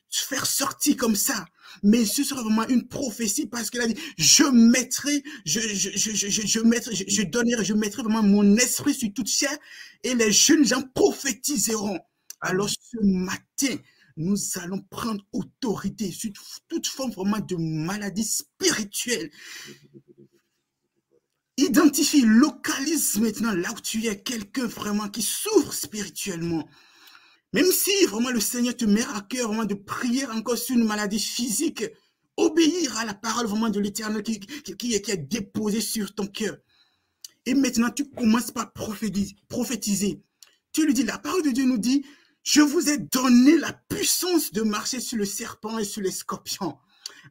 faire sortir comme ça, mais ce sera vraiment une prophétie parce qu'elle a dit, je mettrai, je, je, je, je, je mettrai, je, je donnerai, je mettrai vraiment mon esprit sur toute chair et les jeunes gens prophétiseront. Alors ce matin, nous allons prendre autorité sur toute forme vraiment de maladie spirituelle. Identifie, localise maintenant là où tu es quelqu'un vraiment qui souffre spirituellement. Même si vraiment le Seigneur te met à cœur vraiment de prier encore sur une maladie physique, obéir à la parole vraiment de l'Éternel qui, qui, qui, est déposée sur ton cœur. Et maintenant, tu commences par prophétiser, prophétiser. Tu lui dis, la parole de Dieu nous dit, je vous ai donné la puissance de marcher sur le serpent et sur les scorpions.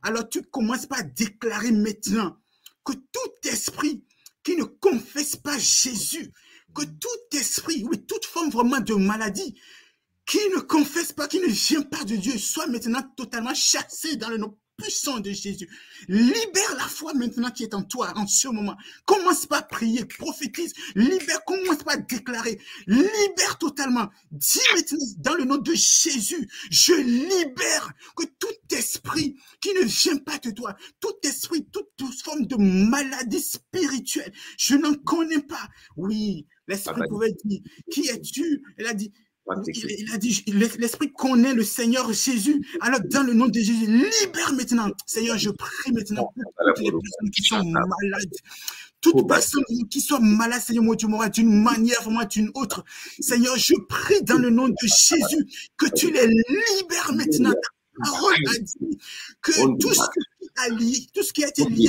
Alors tu commences par déclarer maintenant que tout esprit qui ne confesse pas Jésus, que tout esprit, oui, toute forme vraiment de maladie, qui ne confesse pas, qui ne vient pas de Dieu, soit maintenant totalement chassé dans le nom puissant de Jésus. Libère la foi maintenant qui est en toi en ce moment. Commence pas à prier, prophétise, libère, commence pas à déclarer, libère totalement. Dis maintenant dans le nom de Jésus, je libère que tout esprit qui ne vient pas de toi, tout esprit, toute, toute forme de maladie spirituelle, je n'en connais pas. Oui, l'esprit pouvait dire, qui es-tu? Elle a dit, il, a dit, l'Esprit connaît le Seigneur Jésus. Alors, dans le nom de Jésus, libère maintenant. Seigneur, je prie maintenant pour toutes les personnes qui sont malades. Toutes personnes qui soient malades, Seigneur, moi, tu m'auras d'une manière, vraiment d'une autre. Seigneur, je prie dans le nom de Jésus que tu les libères maintenant parole a dit que tout ce qui a lié, tout ce qui a été lié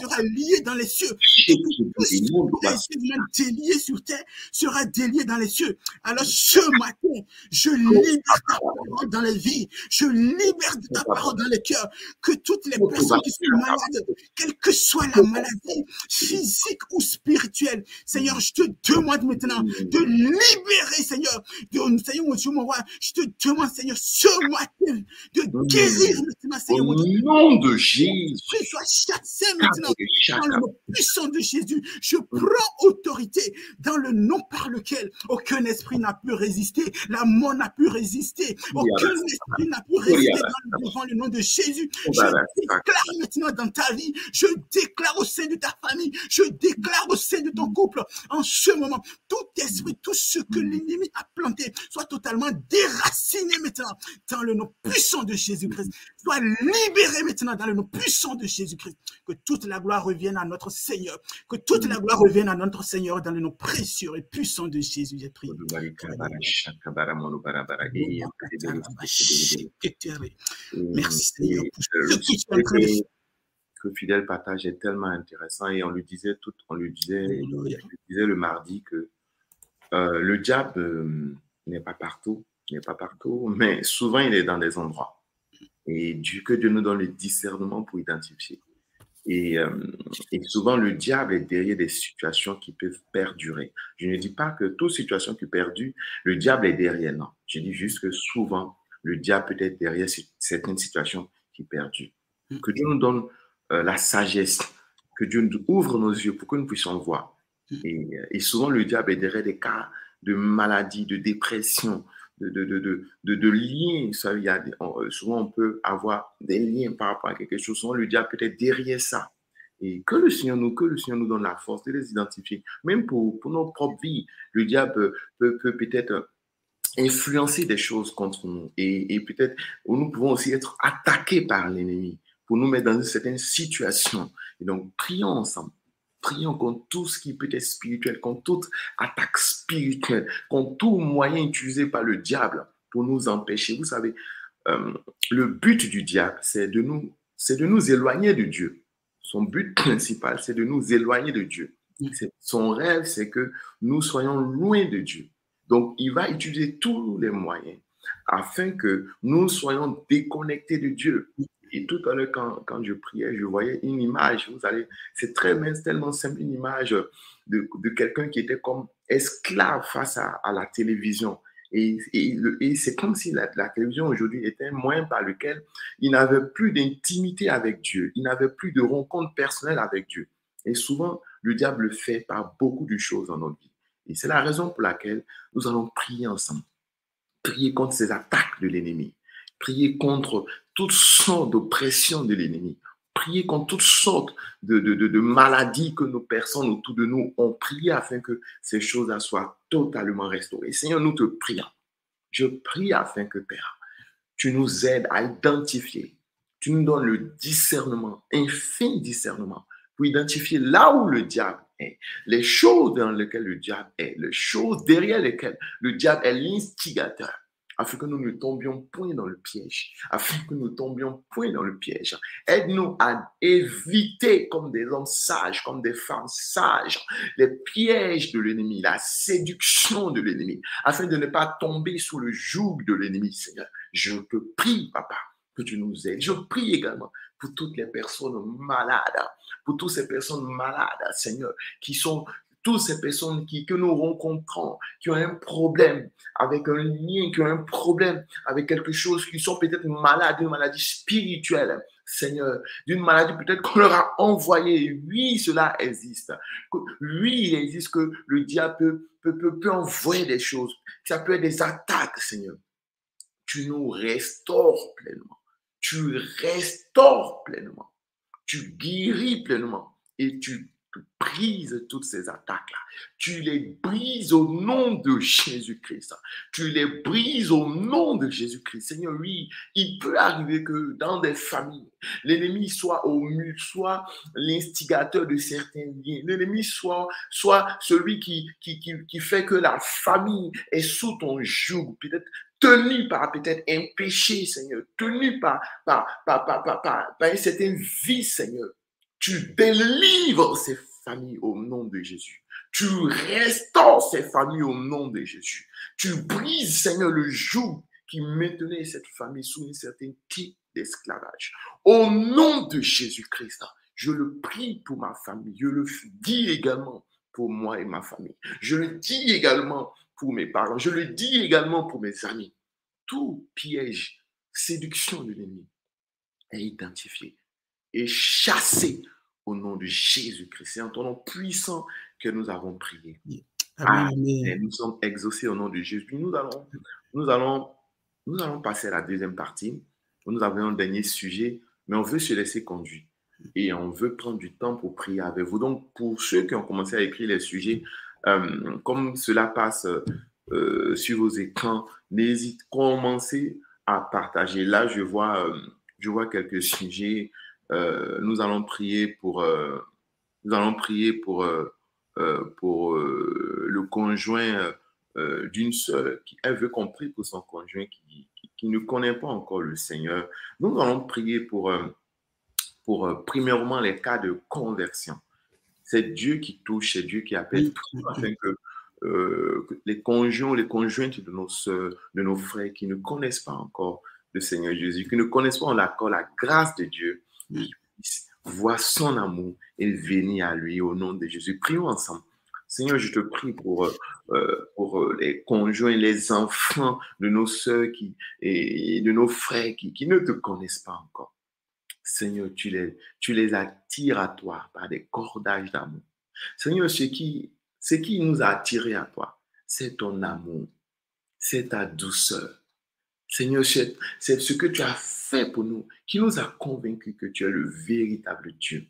sera lié dans les cieux. Et tout ce qui a été délié sur terre sera délié dans les cieux. Alors ce matin, je libère ta parole dans les vies. Je libère ta parole dans les cœurs. Que toutes les personnes qui sont malades, quelle que soit la maladie, physique ou spirituelle, Seigneur, je te demande maintenant de libérer, Seigneur. De, Seigneur, mon Dieu, mon roi, je te demande, Seigneur, ce matin, de guérir maintenant, Seigneur. Au nom de Jésus. Que sois chassé maintenant dans le nom puissant de Jésus. Je prends autorité dans le nom par lequel aucun esprit n'a pu résister. La mort n'a pu résister. Aucun esprit n'a pu résister devant le nom de Jésus. Je déclare maintenant dans ta vie. Je déclare au sein de ta famille. Je déclare au sein de ton couple. En ce moment, tout esprit, tout ce que l'ennemi a planté soit totalement déraciné maintenant dans le nom puissant de Jésus-Christ. Sois libéré maintenant dans le nom puissant de Jésus-Christ. Que toute la gloire revienne à notre Seigneur. Que toute la gloire revienne à notre Seigneur dans le nom précieux et puissant de Jésus. J'ai prié. Merci Seigneur pour ce que tu es en train de faire que Fidèle partage est tellement intéressant et on lui disait tout, on lui disait, on lui disait le mardi que euh, le diable euh, n'est pas partout, n'est pas partout, mais souvent il est dans des endroits. Et Dieu, que Dieu nous donne le discernement pour identifier. Et, euh, et, souvent, le diable est derrière des situations qui peuvent perdurer. Je ne dis pas que toute situation qui perdure, le diable est derrière. Non. Je dis juste que souvent, le diable peut être derrière certaines situations qui perdurent. Que Dieu nous donne euh, la sagesse, que Dieu nous ouvre nos yeux pour que nous puissions voir. Et, et souvent, le diable est derrière des cas de maladie, de dépression, de, liens. On, souvent, on peut avoir des liens par rapport à quelque chose. Souvent, le diable peut être derrière ça. Et que le Seigneur nous, donne la force de les identifier. Même pour, pour nos propres vies, le diable peut, peut peut-être influencer des choses contre nous. Et peut-être, nous pouvons aussi être attaqués par l'ennemi pour nous mettre dans une certaine situation. Et donc, prions ensemble. Prions contre tout ce qui peut être spirituel, contre toute attaque spirituelle, contre tout moyen utilisé par le diable pour nous empêcher. Vous savez, euh, le but du diable, c'est de nous, c'est de nous éloigner de Dieu. Son but principal, c'est de nous éloigner de Dieu. Son rêve, c'est que nous soyons loin de Dieu. Donc, il va utiliser tous les moyens afin que nous soyons déconnectés de Dieu. Et tout à l'heure, quand, quand, je priais, je voyais une image. Vous allez, c'est très mince, tellement simple, une image de, de quelqu'un qui était comme esclave face à, la télévision. Et, et, et c'est comme si la, la télévision aujourd'hui était un moyen par lequel il n'avait plus d'intimité avec Dieu, il n'avait plus de rencontre personnelle avec Dieu. Et souvent, le diable fait par beaucoup de choses dans notre vie. Et c'est la raison pour laquelle nous allons prier ensemble. Prier contre ces attaques de l'ennemi. Prier contre toutes sortes d'oppressions de l'ennemi. Prier contre toutes sortes de, maladies que nos personnes autour de nous ont prié afin que ces choses-là soient totalement restaurées. Seigneur, nous te prions. Je prie afin que, Père, tu nous aides à identifier, tu nous donnes le discernement, un fin discernement, pour identifier là où le diable est, les choses dans lesquelles le diable est, les choses derrière lesquelles le diable est l'instigateur afin que nous ne tombions point dans le piège, afin que nous tombions point dans le piège. Aide-nous à éviter comme des hommes sages, comme des femmes sages, les pièges de l'ennemi, la séduction de l'ennemi, afin de ne pas tomber sous le joug de l'ennemi, Seigneur. Je te prie, Papa, que tu nous aides. Je prie également pour toutes les personnes malades, pour toutes ces personnes malades, Seigneur, qui sont toutes ces personnes qui, que nous rencontrons, qui ont un problème avec un lien, qui ont un problème avec quelque chose, qui sont peut-être malades d'une maladie spirituelle, Seigneur, d'une maladie peut-être qu'on leur a envoyé. Oui, cela existe. Oui, il existe que le diable peut, peut, peut envoyer des choses. Ça peut être des attaques, Seigneur. Tu nous restaures pleinement. Tu restaures pleinement. Tu guéris pleinement. Et tu brises toutes ces attaques-là. Tu les brises au nom de Jésus-Christ. Tu les brises au nom de Jésus-Christ. Seigneur, oui, il peut arriver que dans des familles, l'ennemi soit au mieux, soit l'instigateur de certains liens. L'ennemi soit, soit celui qui, qui, qui, fait que la famille est sous ton joug. Peut-être tenu par peut-être un péché, Seigneur, tenu par, par, par, par, par, par, par vie, Seigneur. Tu délivres ces familles au nom de Jésus. Tu restaures ces familles au nom de Jésus. Tu brises, Seigneur, le joug qui maintenait cette famille sous une certaine type d'esclavage. Au nom de Jésus-Christ, je le prie pour ma famille. Je le dis également pour moi et ma famille. Je le dis également pour mes parents. Je le dis également pour mes amis. Tout piège, séduction de l'ennemi est identifié et chassé au nom de Jésus-Christ. C'est en ton nom puissant que nous avons prié. Amen. Nous sommes exaucés au nom de Jésus. Nous allons, nous allons, nous allons passer à la deuxième partie. Nous avons un dernier sujet, mais on veut se laisser conduire et on veut prendre du temps pour prier avec vous. Donc, pour ceux qui ont commencé à écrire les sujets, euh, comme cela passe euh, sur vos écrans, n'hésitez commencez à partager. Là, je vois, euh, je vois quelques sujets euh, nous allons prier pour, euh, nous allons prier pour, euh, pour le conjoint d'une sœur qui elle veut qu'on prie pour son conjoint qui, qui, ne connaît pas encore le Seigneur. Nous allons prier pour, pour premièrement les cas de conversion. C'est Dieu qui touche, c'est Dieu qui appelle afin que les conjoints, les conjointes de nos soeurs, de nos frères qui ne connaissent pas encore le Seigneur Jésus, qui ne connaissent pas encore la grâce de Dieu, voir son amour et venir à lui au nom de Jésus. Prions ensemble. Seigneur, je te prie pour, euh, euh, euh, les conjoints, les enfants de nos soeurs qui, et de nos frères qui, qui ne te connaissent pas encore. Seigneur, tu les, tu les attires à toi par des cordages d'amour. Seigneur, ce qui, ce qui nous a attirés à toi, c'est ton amour, c'est ta douceur. Seigneur, c'est ce que tu as pour nous, qui nous a convaincus que tu es le véritable Dieu.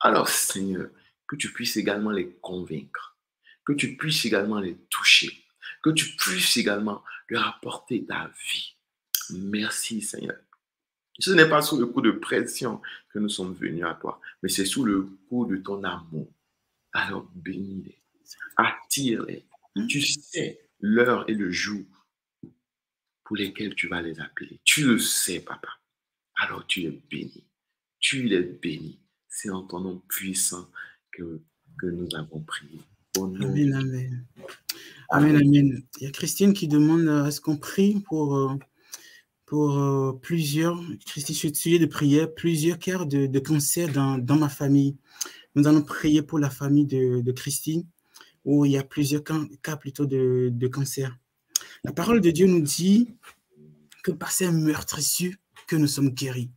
Alors, Seigneur, que tu puisses également les convaincre, que tu puisses également les toucher, que tu puisses également leur apporter ta vie. Merci, Seigneur. Ce n'est pas sous le coup de pression que nous sommes venus à toi, mais c'est sous le coup de ton amour. Alors bénis-les, attire-les. Tu sais l'heure et le jour pour lesquels tu vas les appeler. Tu le sais, papa. Alors tu es béni. Tu es béni. C'est en ton nom puissant que, que nous avons prié. amen, amen. Amen, amen. Il y a Christine qui demande euh, est-ce qu'on prie pour, euh, pour euh, plusieurs, Christine, je suis sujet de prière, plusieurs cas de, de cancer dans, dans, ma famille. Nous allons prier pour la famille de, de Christine, où il y a plusieurs cas, cas plutôt de, de cancer. La parole de Dieu nous dit que par ces meurtrissures que nous sommes guéris.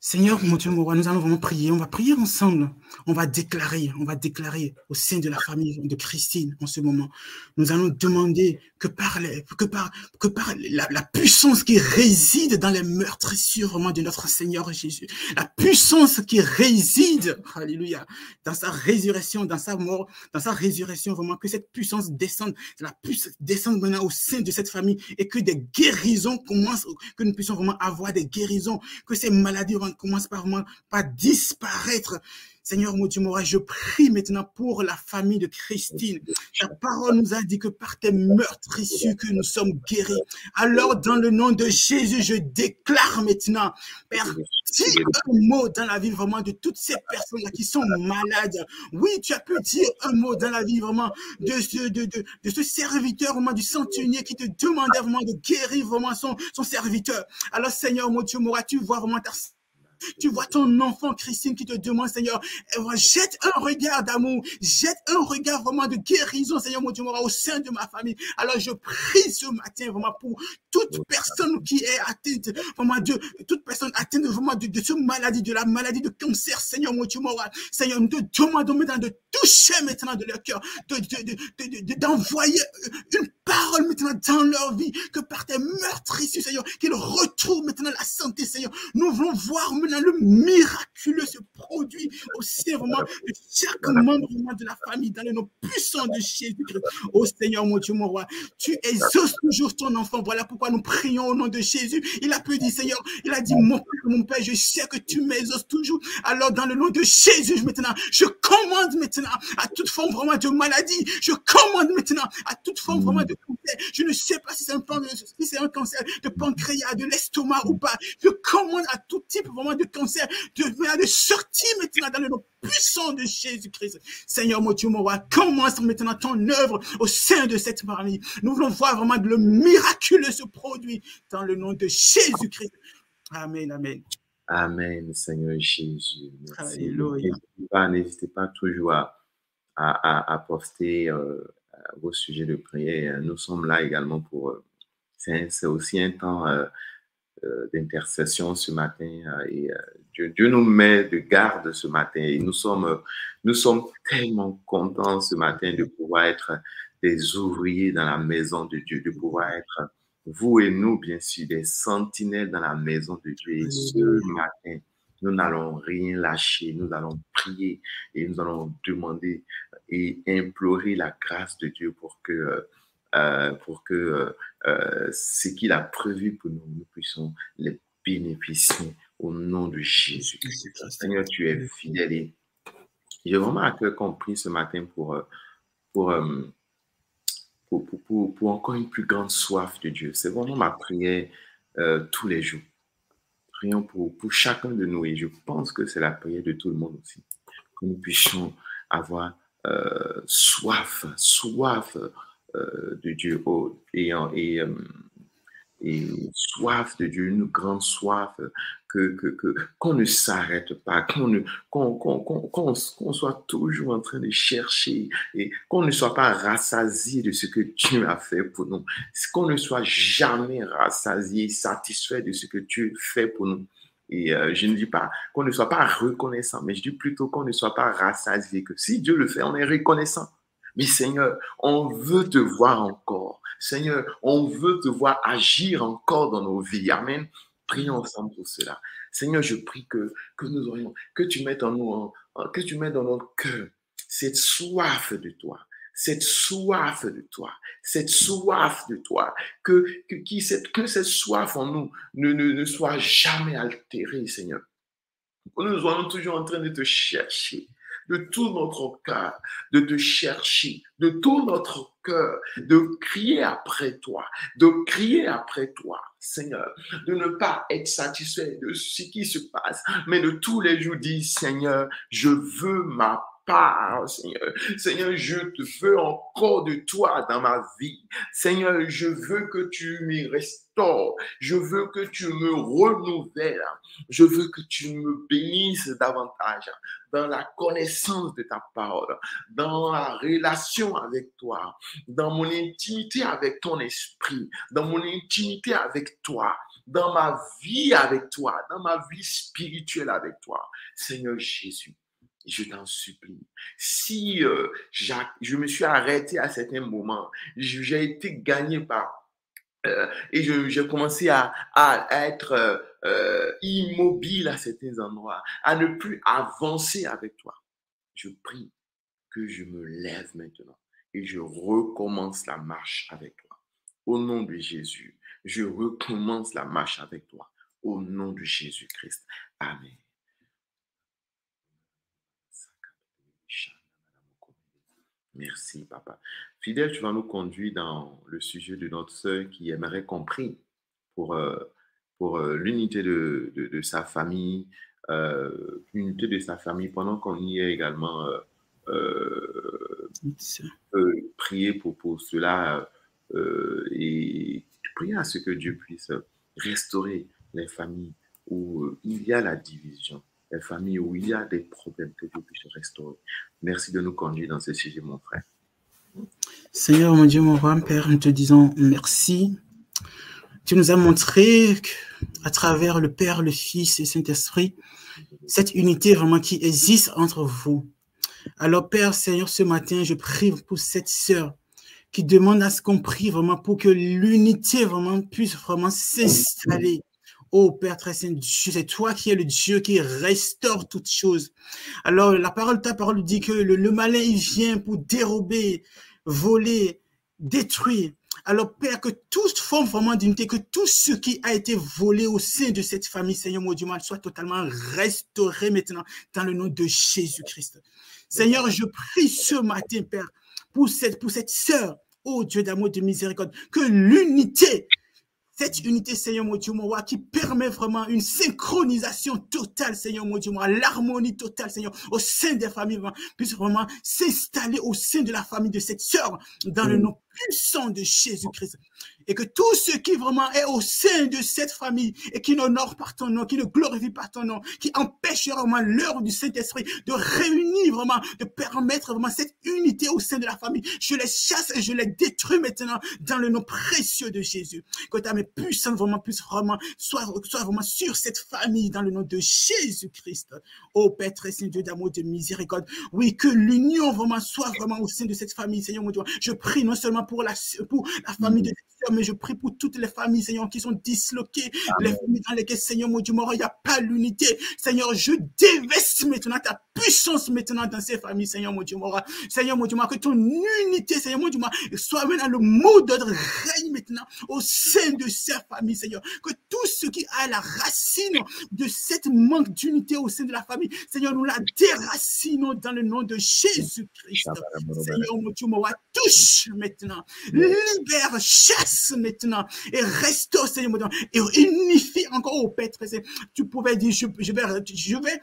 Seigneur, mon Dieu, nous allons vraiment prier. On va prier ensemble. On va déclarer, on va déclarer au sein de la famille de Christine en ce moment. Nous allons demander que par, que par, que par la, puissance qui réside dans les meurtrissures vraiment de notre Seigneur Jésus, la puissance qui réside, alléluia, dans sa résurrection, dans sa mort, dans sa résurrection, vraiment que cette puissance descende, la puissance descende maintenant au sein de cette famille et que des guérisons commencent, que nous puissions vraiment avoir des guérisons, que ces maladies commencent par, vraiment, par disparaître Seigneur mon Dieu, je prie maintenant pour la famille de Christine. Ta parole nous a dit que par tes meurtres issus que nous sommes guéris. Alors, dans le nom de Jésus, je déclare maintenant, Père, dis un mot dans la vie vraiment de toutes ces personnes-là qui sont malades. Oui, tu as pu dire un mot dans la vie vraiment de ce, de, de, de ce serviteur vraiment du centenier qui te demandait vraiment de guérir vraiment son, son serviteur. Alors, Seigneur mon Dieu, tu vois vraiment ta tu vois ton enfant, Christine, qui te demande, Seigneur, jette un regard d'amour, jette un regard vraiment de guérison, Seigneur, mon Dieu, au sein de ma famille. Alors, je prie ce matin vraiment pour toute personne qui est atteinte, vraiment de, toute personne atteinte vraiment de, de ce maladie, de la maladie de cancer, Seigneur, mon Dieu, Seigneur, nous te demandons maintenant de toucher maintenant de leur cœur, d'envoyer de, une parole maintenant dans leur vie, que par tes meurtres Seigneur, qu'ils retrouvent maintenant la santé, Seigneur. Nous voulons voir maintenant le miraculeux se produit au sein vraiment de chaque membre de la famille, dans le nom puissant de Jésus-Christ. Oh Seigneur, mon Dieu, mon roi, tu exauces toujours ton enfant. Voilà pourquoi nous prions au nom de Jésus. Il a pu dire, Seigneur, il a dit, mon Père, mon Père, je sais que tu m'exauces toujours. Alors, dans le nom de Jésus, maintenant, je commande maintenant à toute forme vraiment de maladie. Je commande maintenant à toute forme vraiment de cancer. Je ne sais pas si c'est un, si un cancer de pancréas, de l'estomac ou pas. Je commande à tout type vraiment de cancer de, de sortir maintenant dans le nom puissant de Jésus-Christ. Seigneur, mon Dieu, mon roi, commence maintenant ton œuvre au sein de cette famille. Nous voulons voir vraiment le miraculeux se produit dans le nom de Jésus-Christ. Amen, amen. Amen, Seigneur Jésus. N'hésitez pas, toujours à, à, poster euh, vos sujets de prière. Nous sommes là également pour. Euh, c'est aussi un temps euh, d'intercession ce matin et Dieu, Dieu, nous met de garde ce matin et nous sommes, nous sommes tellement contents ce matin de pouvoir être des ouvriers dans la maison de Dieu, de pouvoir être vous et nous, bien sûr, des sentinelles dans la maison de Dieu. Et ce matin, nous n'allons rien lâcher, nous allons prier et nous allons demander et implorer la grâce de Dieu pour que, euh, pour que euh, ce qu'il a prévu pour nous, nous puissions les bénéficier au nom de Jésus. Seigneur, tu es fidèle et j'ai vraiment à cœur compris ce matin pour, euh, pour pour, encore une plus grande soif de Dieu. C'est vraiment ma prière euh, tous les jours. Prions pour, pour chacun de nous et je pense que c'est la prière de tout le monde aussi. Que nous puissions avoir euh, soif, soif euh, de Dieu oh, et, et, et soif de Dieu, une grande soif, que, que, qu'on ne s'arrête pas, qu'on, ne, qu'on, qu'on, qu'on, soit toujours en train de chercher et qu'on ne soit pas rassasié de ce que Dieu a fait pour nous, qu'on ne soit jamais rassasié, satisfait de ce que Dieu fait pour nous. Et euh, je ne dis pas qu'on ne soit pas reconnaissant, mais je dis plutôt qu'on ne soit pas rassasié, que si Dieu le fait, on est reconnaissant. Mais Seigneur, on veut te voir encore. Seigneur, on veut te voir agir encore dans nos vies. Amen. Prions ensemble pour cela. Seigneur, je prie que, nous aurions, que tu mettes en nous, que tu mettes dans notre cœur cette soif de toi, cette soif de toi, cette soif de toi, que, cette, que cette soif en nous ne, soit jamais altérée, Seigneur. Nous soyons toujours en train de te chercher, de tout notre cœur, de te chercher, de tout notre cœur, de crier après toi, de crier après toi, Seigneur, de ne pas être satisfait de ce qui se passe, mais de tous les jours dire, Seigneur, je veux ma Seigneur. Seigneur, je te veux encore de toi dans ma vie. Seigneur, je veux que tu m'y restaures. Je veux que tu me renouvelles. Je veux que tu me bénisses davantage dans la connaissance de ta parole, dans la relation avec toi, dans mon intimité avec ton esprit, dans mon intimité avec toi, dans ma vie avec toi, dans ma vie spirituelle avec toi. Seigneur Jésus, je t'en supplie. Si euh, je me suis arrêté à certains moments, j'ai été gagné par... Euh, et j'ai commencé à, être euh, immobile à certains endroits, à ne plus avancer avec toi. Je prie que je me lève maintenant et je recommence la marche avec toi. Au nom de Jésus, je recommence la marche avec toi. Au nom de Jésus-Christ. Amen. Merci, papa. Fidèle, tu vas nous conduire dans le sujet de notre sœur qui aimerait compris pour, euh, pour euh, l'unité de, de, sa famille, euh, l'unité de sa famille, pendant qu'on y est également prier pour, pour cela et prier à ce que Dieu puisse restaurer les familles où il y a la division, les familles où il y a des problèmes que Dieu puisse restaurer. Merci de nous conduire dans ce sujet, mon frère. Seigneur, mon Dieu, mon roi, Père, nous te disons merci. Tu nous as montré à travers le Père, le Fils et Saint-Esprit, cette unité vraiment qui existe entre vous. Alors, Père, Seigneur, ce matin, je prie pour cette sœur qui demande à ce qu'on prie vraiment pour que l'unité vraiment puisse vraiment s'installer Oh Père très saint, c'est toi qui es le Dieu qui restaure toutes choses. Alors la parole, ta parole dit que le, malin, il vient pour dérober, voler, détruire. Alors, Père, que toute forme vraiment d'unité, que tout ce qui a été volé au sein de cette famille, Seigneur mon Dieu, soit totalement restauré maintenant dans le nom de Jésus-Christ. Seigneur, je prie ce matin, Père, pour cette, pour sœur, oh Dieu d'amour, de miséricorde, que l'unité cette unité, Seigneur mon Dieu, qui permet vraiment une synchronisation totale, Seigneur mon Dieu, mon l'harmonie totale, Seigneur, au sein des familles, puisse vraiment s'installer au sein de la famille de cette sœur, dans le nom puissant de Jésus-Christ et que tout ce qui vraiment est au sein de cette famille et qui n'honore pas ton nom, qui ne glorifie pas ton nom, qui empêche vraiment l'heure du Saint-Esprit de réunir vraiment, de permettre vraiment cette unité au sein de la famille. Je les chasse et je les détruis maintenant dans le nom précieux de Jésus. Que ta main puissante vraiment puisse vraiment soit, soit vraiment sur cette famille dans le nom de Jésus-Christ. Ô Père très Saint Dieu d'amour, de miséricorde. Oui, que l'union vraiment soit vraiment au sein de cette famille, Seigneur mon Dieu. Je prie non seulement pour la, pour la famille de mais je prie pour toutes les familles, Seigneur, qui sont disloquées, les familles dans lesquelles, Seigneur, mon Dieu, il n'y a pas l'unité. Seigneur, je déveste maintenant ta puissance maintenant dans ces familles, Seigneur, mon Dieu, Seigneur, mon Dieu, que ton unité, Seigneur, mon Dieu, soit maintenant le mot d'ordre règne maintenant au sein de ces familles, Seigneur. Que tout ce qui a la racine de cette manque d'unité au sein de la famille, Seigneur, nous la déracinons dans le nom de Jésus-Christ. Seigneur, mon Dieu, touche maintenant, libère, chasse maintenant et restaure, Seigneur, et unifie encore au Père. Tu pouvais dire, je, vais, je vais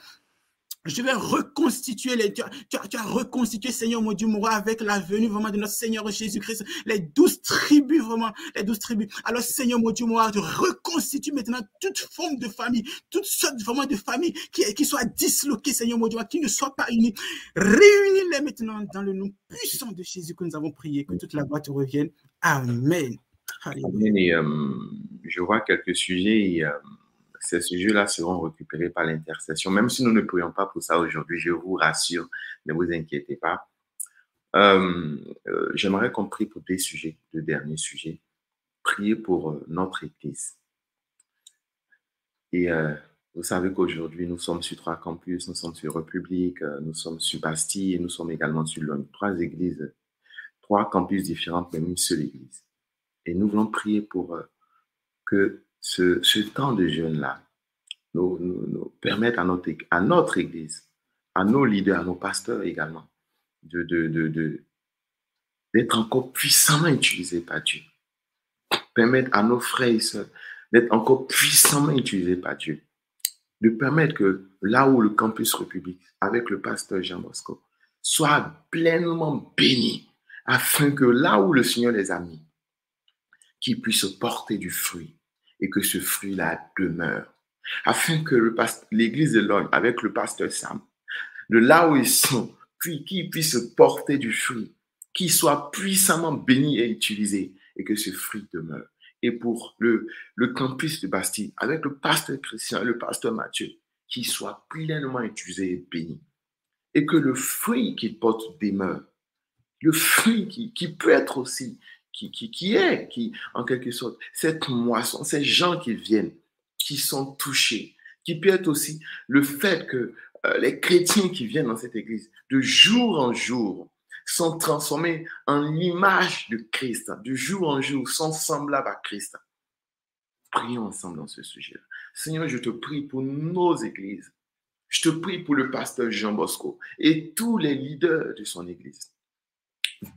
je vais reconstituer les, tu as, reconstitué, Seigneur, mon Dieu, mon roi, avec la venue vraiment de notre Seigneur Jésus-Christ, les douze tribus, vraiment, les douze tribus. Alors, Seigneur, mon Dieu, mon roi, tu reconstitues maintenant toute forme de famille, toute sorte vraiment de famille qui, qui soit disloquée, Seigneur, mon Dieu, qui ne soit pas unie. Réunis-les maintenant dans le nom puissant de Jésus que nous avons prié, que toute la gloire te revienne. Amen. Et, euh, je vois quelques sujets et euh, ces sujets-là seront récupérés par l'intercession. Même si nous ne prions pas pour ça aujourd'hui, je vous rassure, ne vous inquiétez pas. Euh, j'aimerais qu'on prie pour des sujets, deux derniers sujets. Prier pour notre Église. Et vous savez qu'aujourd'hui, nous sommes sur trois campus, nous sommes sur République, nous sommes sur Bastille nous sommes également sur Londres. Trois églises, trois campus différents, mais une seule église. Et nous voulons prier pour euh, que ce, ce, temps de jeûne-là nous, nous, permette à notre, à notre Église, à nos leaders, à nos pasteurs également, de, de, de, d'être encore puissamment utilisés par Dieu. Permettre à nos frères et sœurs d'être encore puissamment utilisés par Dieu. De permettre que là où le campus République, avec le pasteur Jean Bosco, soit pleinement béni, afin que là où le Seigneur les a mis, qui puisse porter du fruit et que ce fruit-là demeure. Afin que l'église de l'homme, avec le pasteur Sam, de là où ils sont, puis qu'ils puissent porter du fruit, qui soit puissamment béni et utilisé et que ce fruit demeure. Et pour le, campus de Bastille, avec le pasteur Christian et le pasteur Mathieu, qui soit pleinement utilisé et béni. et que le fruit qu'il porte demeure. Le fruit qui, qui peut être aussi, qui, est, qui, en quelque sorte, cette moisson, ces gens qui viennent, qui sont touchés, qui peut aussi le fait que euh, les chrétiens qui viennent dans cette église, de jour en jour, sont transformés en l'image de Christ, de jour en jour, sont semblables à Christ. Prions ensemble dans ce sujet. Seigneur, je te prie pour nos églises. Je te prie pour le pasteur Jean Bosco et tous les leaders de son église.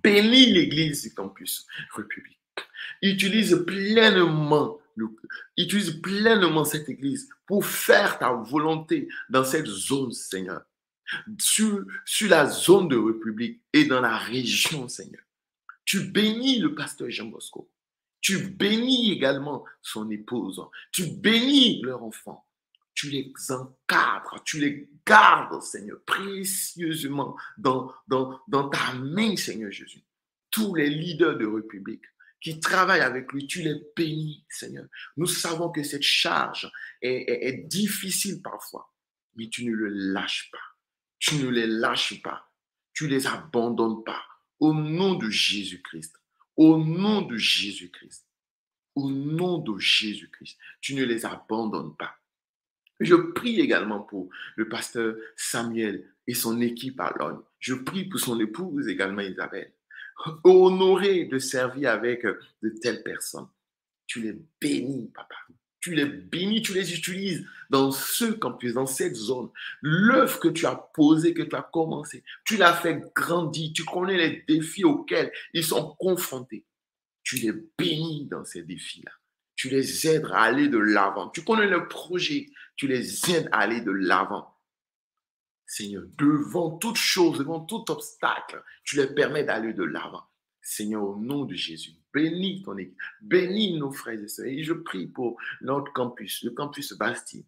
Bénis l'église du campus République. Utilise pleinement, utilise pleinement cette église pour faire ta volonté dans cette zone, Seigneur sur, sur la zone de République et dans la région, Seigneur. Tu bénis le pasteur Jean Bosco. Tu bénis également son épouse. Tu bénis leur enfant. Tu les encadres, tu les gardes, Seigneur, précieusement dans, dans, dans ta main, Seigneur Jésus. Tous les leaders de République qui travaillent avec lui, tu les bénis, Seigneur. Nous savons que cette charge est difficile parfois, mais tu ne le lâches pas tu ne les lâches pas, tu les abandonnes pas. Au nom de Jésus-Christ, au nom de Jésus-Christ, au nom de Jésus-Christ, tu ne les abandonnes pas. Je prie également pour le pasteur Samuel et son équipe à Londres. Je prie pour son épouse également Isabelle. Honoré de servir avec de telles personnes. Tu les bénis, papa tu les bénis, tu les utilises dans ce campus, dans cette zone. L'œuvre que tu as posée, que tu as commencé, tu l'as fait grandir. Tu connais les défis auxquels ils sont confrontés. Tu les bénis dans ces défis-là. Tu les aides à aller de l'avant. Tu connais le projet, tu les aides à aller de l'avant. Seigneur, devant toute chose, devant tout obstacle, tu les permets d'aller de l'avant. Seigneur, au nom de Jésus, bénis ton équipe, bénis nos frères et sœurs. Et je prie pour notre campus, le campus Bastille.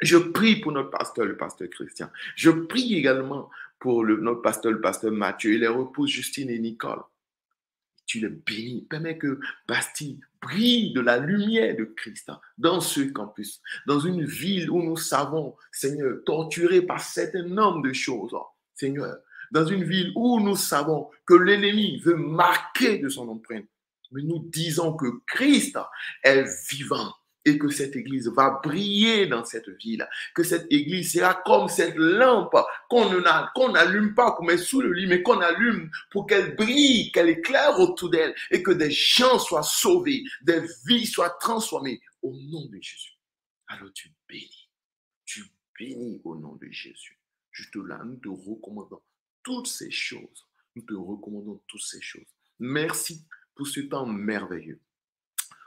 Je prie pour notre pasteur, le pasteur Christian. Je prie également pour notre pasteur, le pasteur Mathieu, et les repouses Justine et Nicole. Tu les bénis. Permets que Bastille brille de la lumière de Christ dans ce campus, dans une ville où nous savons, Seigneur, torturé par certain nombre de choses. Seigneur, dans une ville où nous savons que l'ennemi veut marquer de son empreinte. Mais nous disons que Christ est vivant et que cette église va briller dans cette ville, que cette église sera comme cette lampe qu'on n'allume pas, qu'on met sous le lit, mais qu'on allume pour qu'elle brille, qu'elle éclaire autour d'elle et que des gens soient sauvés, des vies soient transformées au nom de Jésus. Alors tu bénis, tu bénis au nom de Jésus. Juste là, nous te recommandons toutes ces choses. Nous te recommandons toutes ces choses. Merci pour ce temps merveilleux.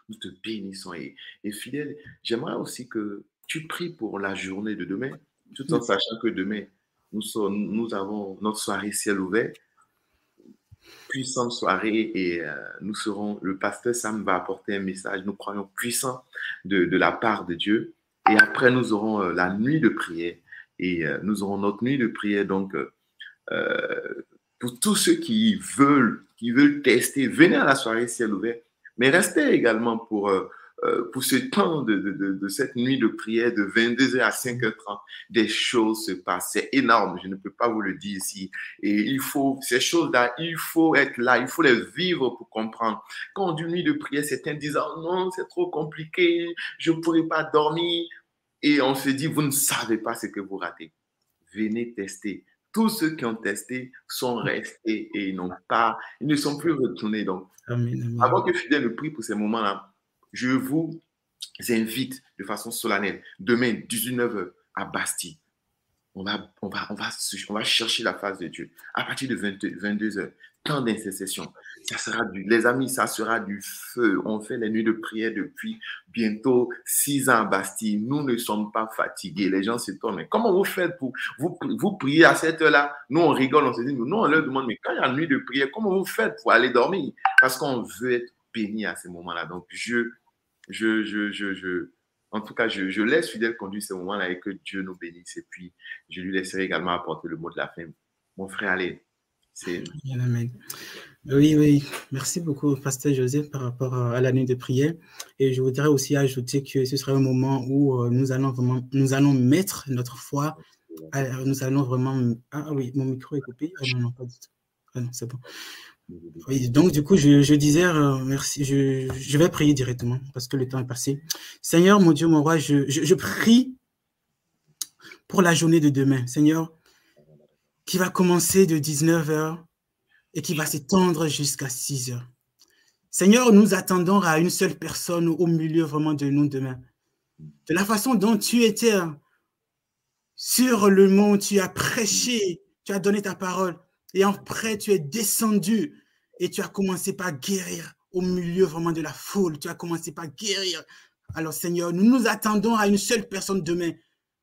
Nous te bénissons et, fidèle. J'aimerais aussi que tu pries pour la journée de demain, tout en sachant que demain, nous, avons notre soirée ciel ouvert, puissante soirée et euh, nous serons, le pasteur Sam va apporter un message, nous croyons puissant de, la part de Dieu. Et après, nous aurons euh, la nuit de prière. Et euh, nous aurons notre nuit de prière. Donc pour tous ceux qui veulent, qui veulent tester, venez à la soirée ciel ouvert, mais restez également pour, euh, pour ce temps de, de, de, cette nuit de prière de 22h à 5h30. Des choses se passent, c'est énorme, je ne peux pas vous le dire ici. Et il faut, ces choses-là, il faut être là, il faut les vivre pour comprendre. Quand on dit nuit de prière, certains disent, oh non, c'est trop compliqué, je ne pourrai pas dormir. Et on se dit, vous ne savez pas ce que vous ratez. Venez tester tous ceux qui ont testé sont restés et ils n'ont pas, ils ne sont plus retournés. Donc, avant que Fidèle ne prie pour ces moments-là, je vous invite de façon solennelle, demain, 19h, à Bastille. On va, on, va, on, va, on va chercher la face de Dieu. À partir de 22h, temps d'intercession. Ça sera du, les amis, ça sera du feu. On fait les nuits de prière depuis bientôt six ans à Bastille. Nous ne sommes pas fatigués. Les gens se tournent. Comment vous faites pour, vous, vous prier à cette heure-là? Nous, on rigole, on se dit, nous, on leur demande, mais quand il y a une nuit de prière, comment vous faites pour aller dormir? Parce qu'on veut être béni à ces moments-là. Donc, je, je, je, je, je, en tout cas, je, je laisse fidèle conduire ces moments-là et que Dieu nous bénisse. Et puis, je lui laisserai également apporter le mot de la fin. Mon frère, allez. Oui, oui. Merci beaucoup, Pasteur José, par rapport à la nuit de prière. Et je voudrais aussi ajouter que ce sera un moment où euh, nous allons vraiment, nous allons mettre notre foi nous allons vraiment. Ah oui, mon micro est coupé. Ah non, non, pas du tout. Ah non, c'est bon. Donc du coup, je, disais, euh, merci, je, vais prier directement parce que le temps est passé. Seigneur, mon Dieu, mon roi, je, je prie pour la journée de demain. Seigneur, qui va commencer de 19h et qui va s'étendre jusqu'à 6 h Seigneur, nous attendons à une seule personne au milieu vraiment de nous demain. De la façon dont tu étais sur le mont, tu as prêché, tu as donné ta parole. Et après, tu es descendu et tu as commencé par guérir au milieu vraiment de la foule. Tu as commencé par guérir. Alors Seigneur, nous nous attendons à une seule personne demain,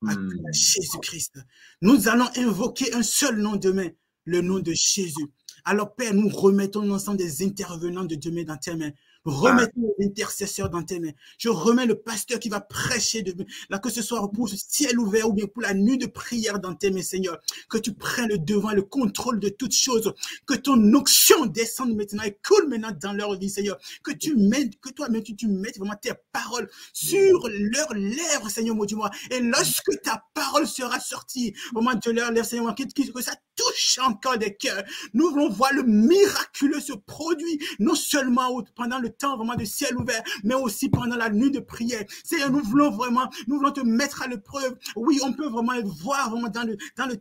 à hmm. Jésus-Christ. Nous allons invoquer un seul nom demain, le nom de Jésus. Alors Père, nous remettons l'ensemble des intervenants de demain dans tes mains. Remettons l'intercesseur dans tes mains. Je remets le pasteur qui va prêcher de là, que ce soit pour ce ciel ouvert ou bien pour la nuit de prière dans tes mains, Seigneur. Que tu prennes le devant, le contrôle de toutes choses. Que ton onction descende maintenant et coule maintenant dans leur vie, Seigneur. Que tu mettes, que toi-même, tu, mettes vraiment tes paroles sur leurs lèvres, Seigneur, mon Dieu. Et lorsque ta parole sera sortie, au moment de leur lèvres, Seigneur, que, que ça touche encore des cœurs. Nous voulons voir le miraculeux se produire, non seulement pendant le temps vraiment de ciel ouvert, mais aussi pendant la nuit de prière. Seigneur, nous voulons vraiment, nous voulons te mettre à l'épreuve. Oui, on peut vraiment voir vraiment dans le, dans le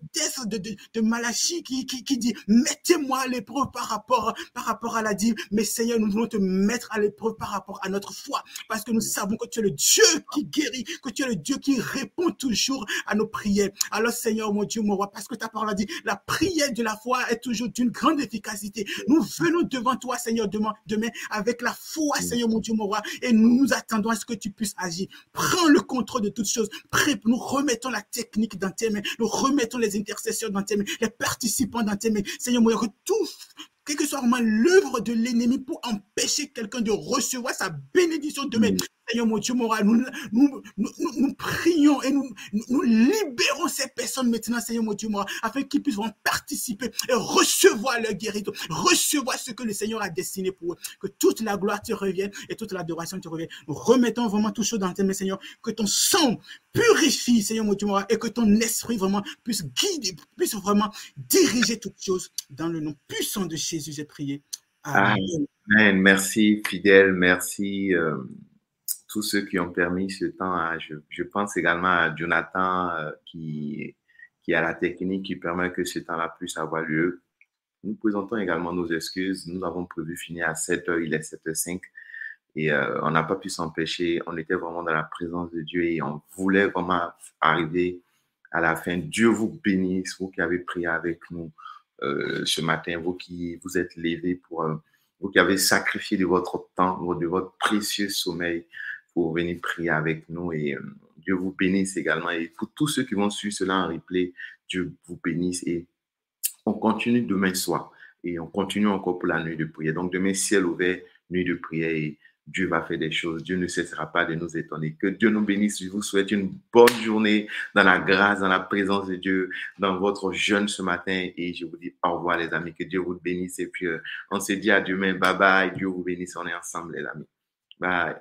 de, de, de Malachie qui, qui, qui dit, mettez-moi à l'épreuve par rapport, par rapport à la dîme. Mais Seigneur, nous voulons te mettre à l'épreuve par rapport à notre foi, parce que nous savons que tu es le Dieu qui guérit, que tu es le Dieu qui répond toujours à nos prières. Alors Seigneur, mon Dieu, mon roi, parce que ta parole a dit, la prière de la foi est toujours d'une grande efficacité. Nous venons devant toi, Seigneur, demain, demain avec la foi, Seigneur, mon Dieu, mon roi, et nous nous attendons à ce que tu puisses agir. Prends le contrôle de toutes choses. Nous remettons la technique dans tes mains. Nous remettons les intercesseurs dans tes mains, les participants dans tes mains. Seigneur, mon Dieu, tout quelle que soit vraiment l'œuvre de l'ennemi pour empêcher quelqu'un de recevoir sa bénédiction demain. Mm. Seigneur mon Dieu, mon roi, nous, nous, nous, prions et nous, nous libérons ces personnes maintenant, Seigneur mon Dieu, mon roi, afin qu'ils puissent participer et recevoir leur guérison, recevoir ce que le Seigneur a destiné pour eux. Que toute la gloire te revienne et toute l'adoration te revienne. Nous remettons vraiment tout choses dans tes mains, Seigneur. Que ton sang purifie, Seigneur mon Dieu, mon roi, et que ton esprit vraiment puisse guider, puisse vraiment diriger toutes choses. Dans le nom puissant de Jésus, j'ai prié. Amen. Merci, fidèle. Merci. Euh, tous ceux qui ont permis ce temps. je, pense également à Jonathan euh, qui, a la technique qui permet que ce temps-là puisse avoir lieu. Nous présentons également nos excuses. Nous avons prévu finir à 7h, il est 7h05 et euh, on n'a pas pu s'empêcher. On était vraiment dans la présence de Dieu et on voulait vraiment arriver à la fin. Dieu vous bénisse, vous qui avez prié avec nous euh, ce matin, vous qui vous êtes levés pour, vous qui avez sacrifié de votre temps, de votre précieux sommeil pour venir prier avec nous et euh, Dieu vous bénisse également. Et pour tous ceux qui vont suivre cela en replay, Dieu vous bénisse et on continue demain soir et on continue encore pour la nuit de prière. Donc demain, ciel ouvert, nuit de prière et Dieu va faire des choses. Dieu ne cessera pas de nous étonner. Que Dieu nous bénisse. Je vous souhaite une bonne journée dans la grâce, dans la présence de Dieu, dans votre jeûne ce matin. Et je vous dis au revoir, les amis. Que Dieu vous bénisse. Et puis, euh, on se dit à demain. Bye bye. Dieu vous bénisse. On est ensemble, les amis. Bye.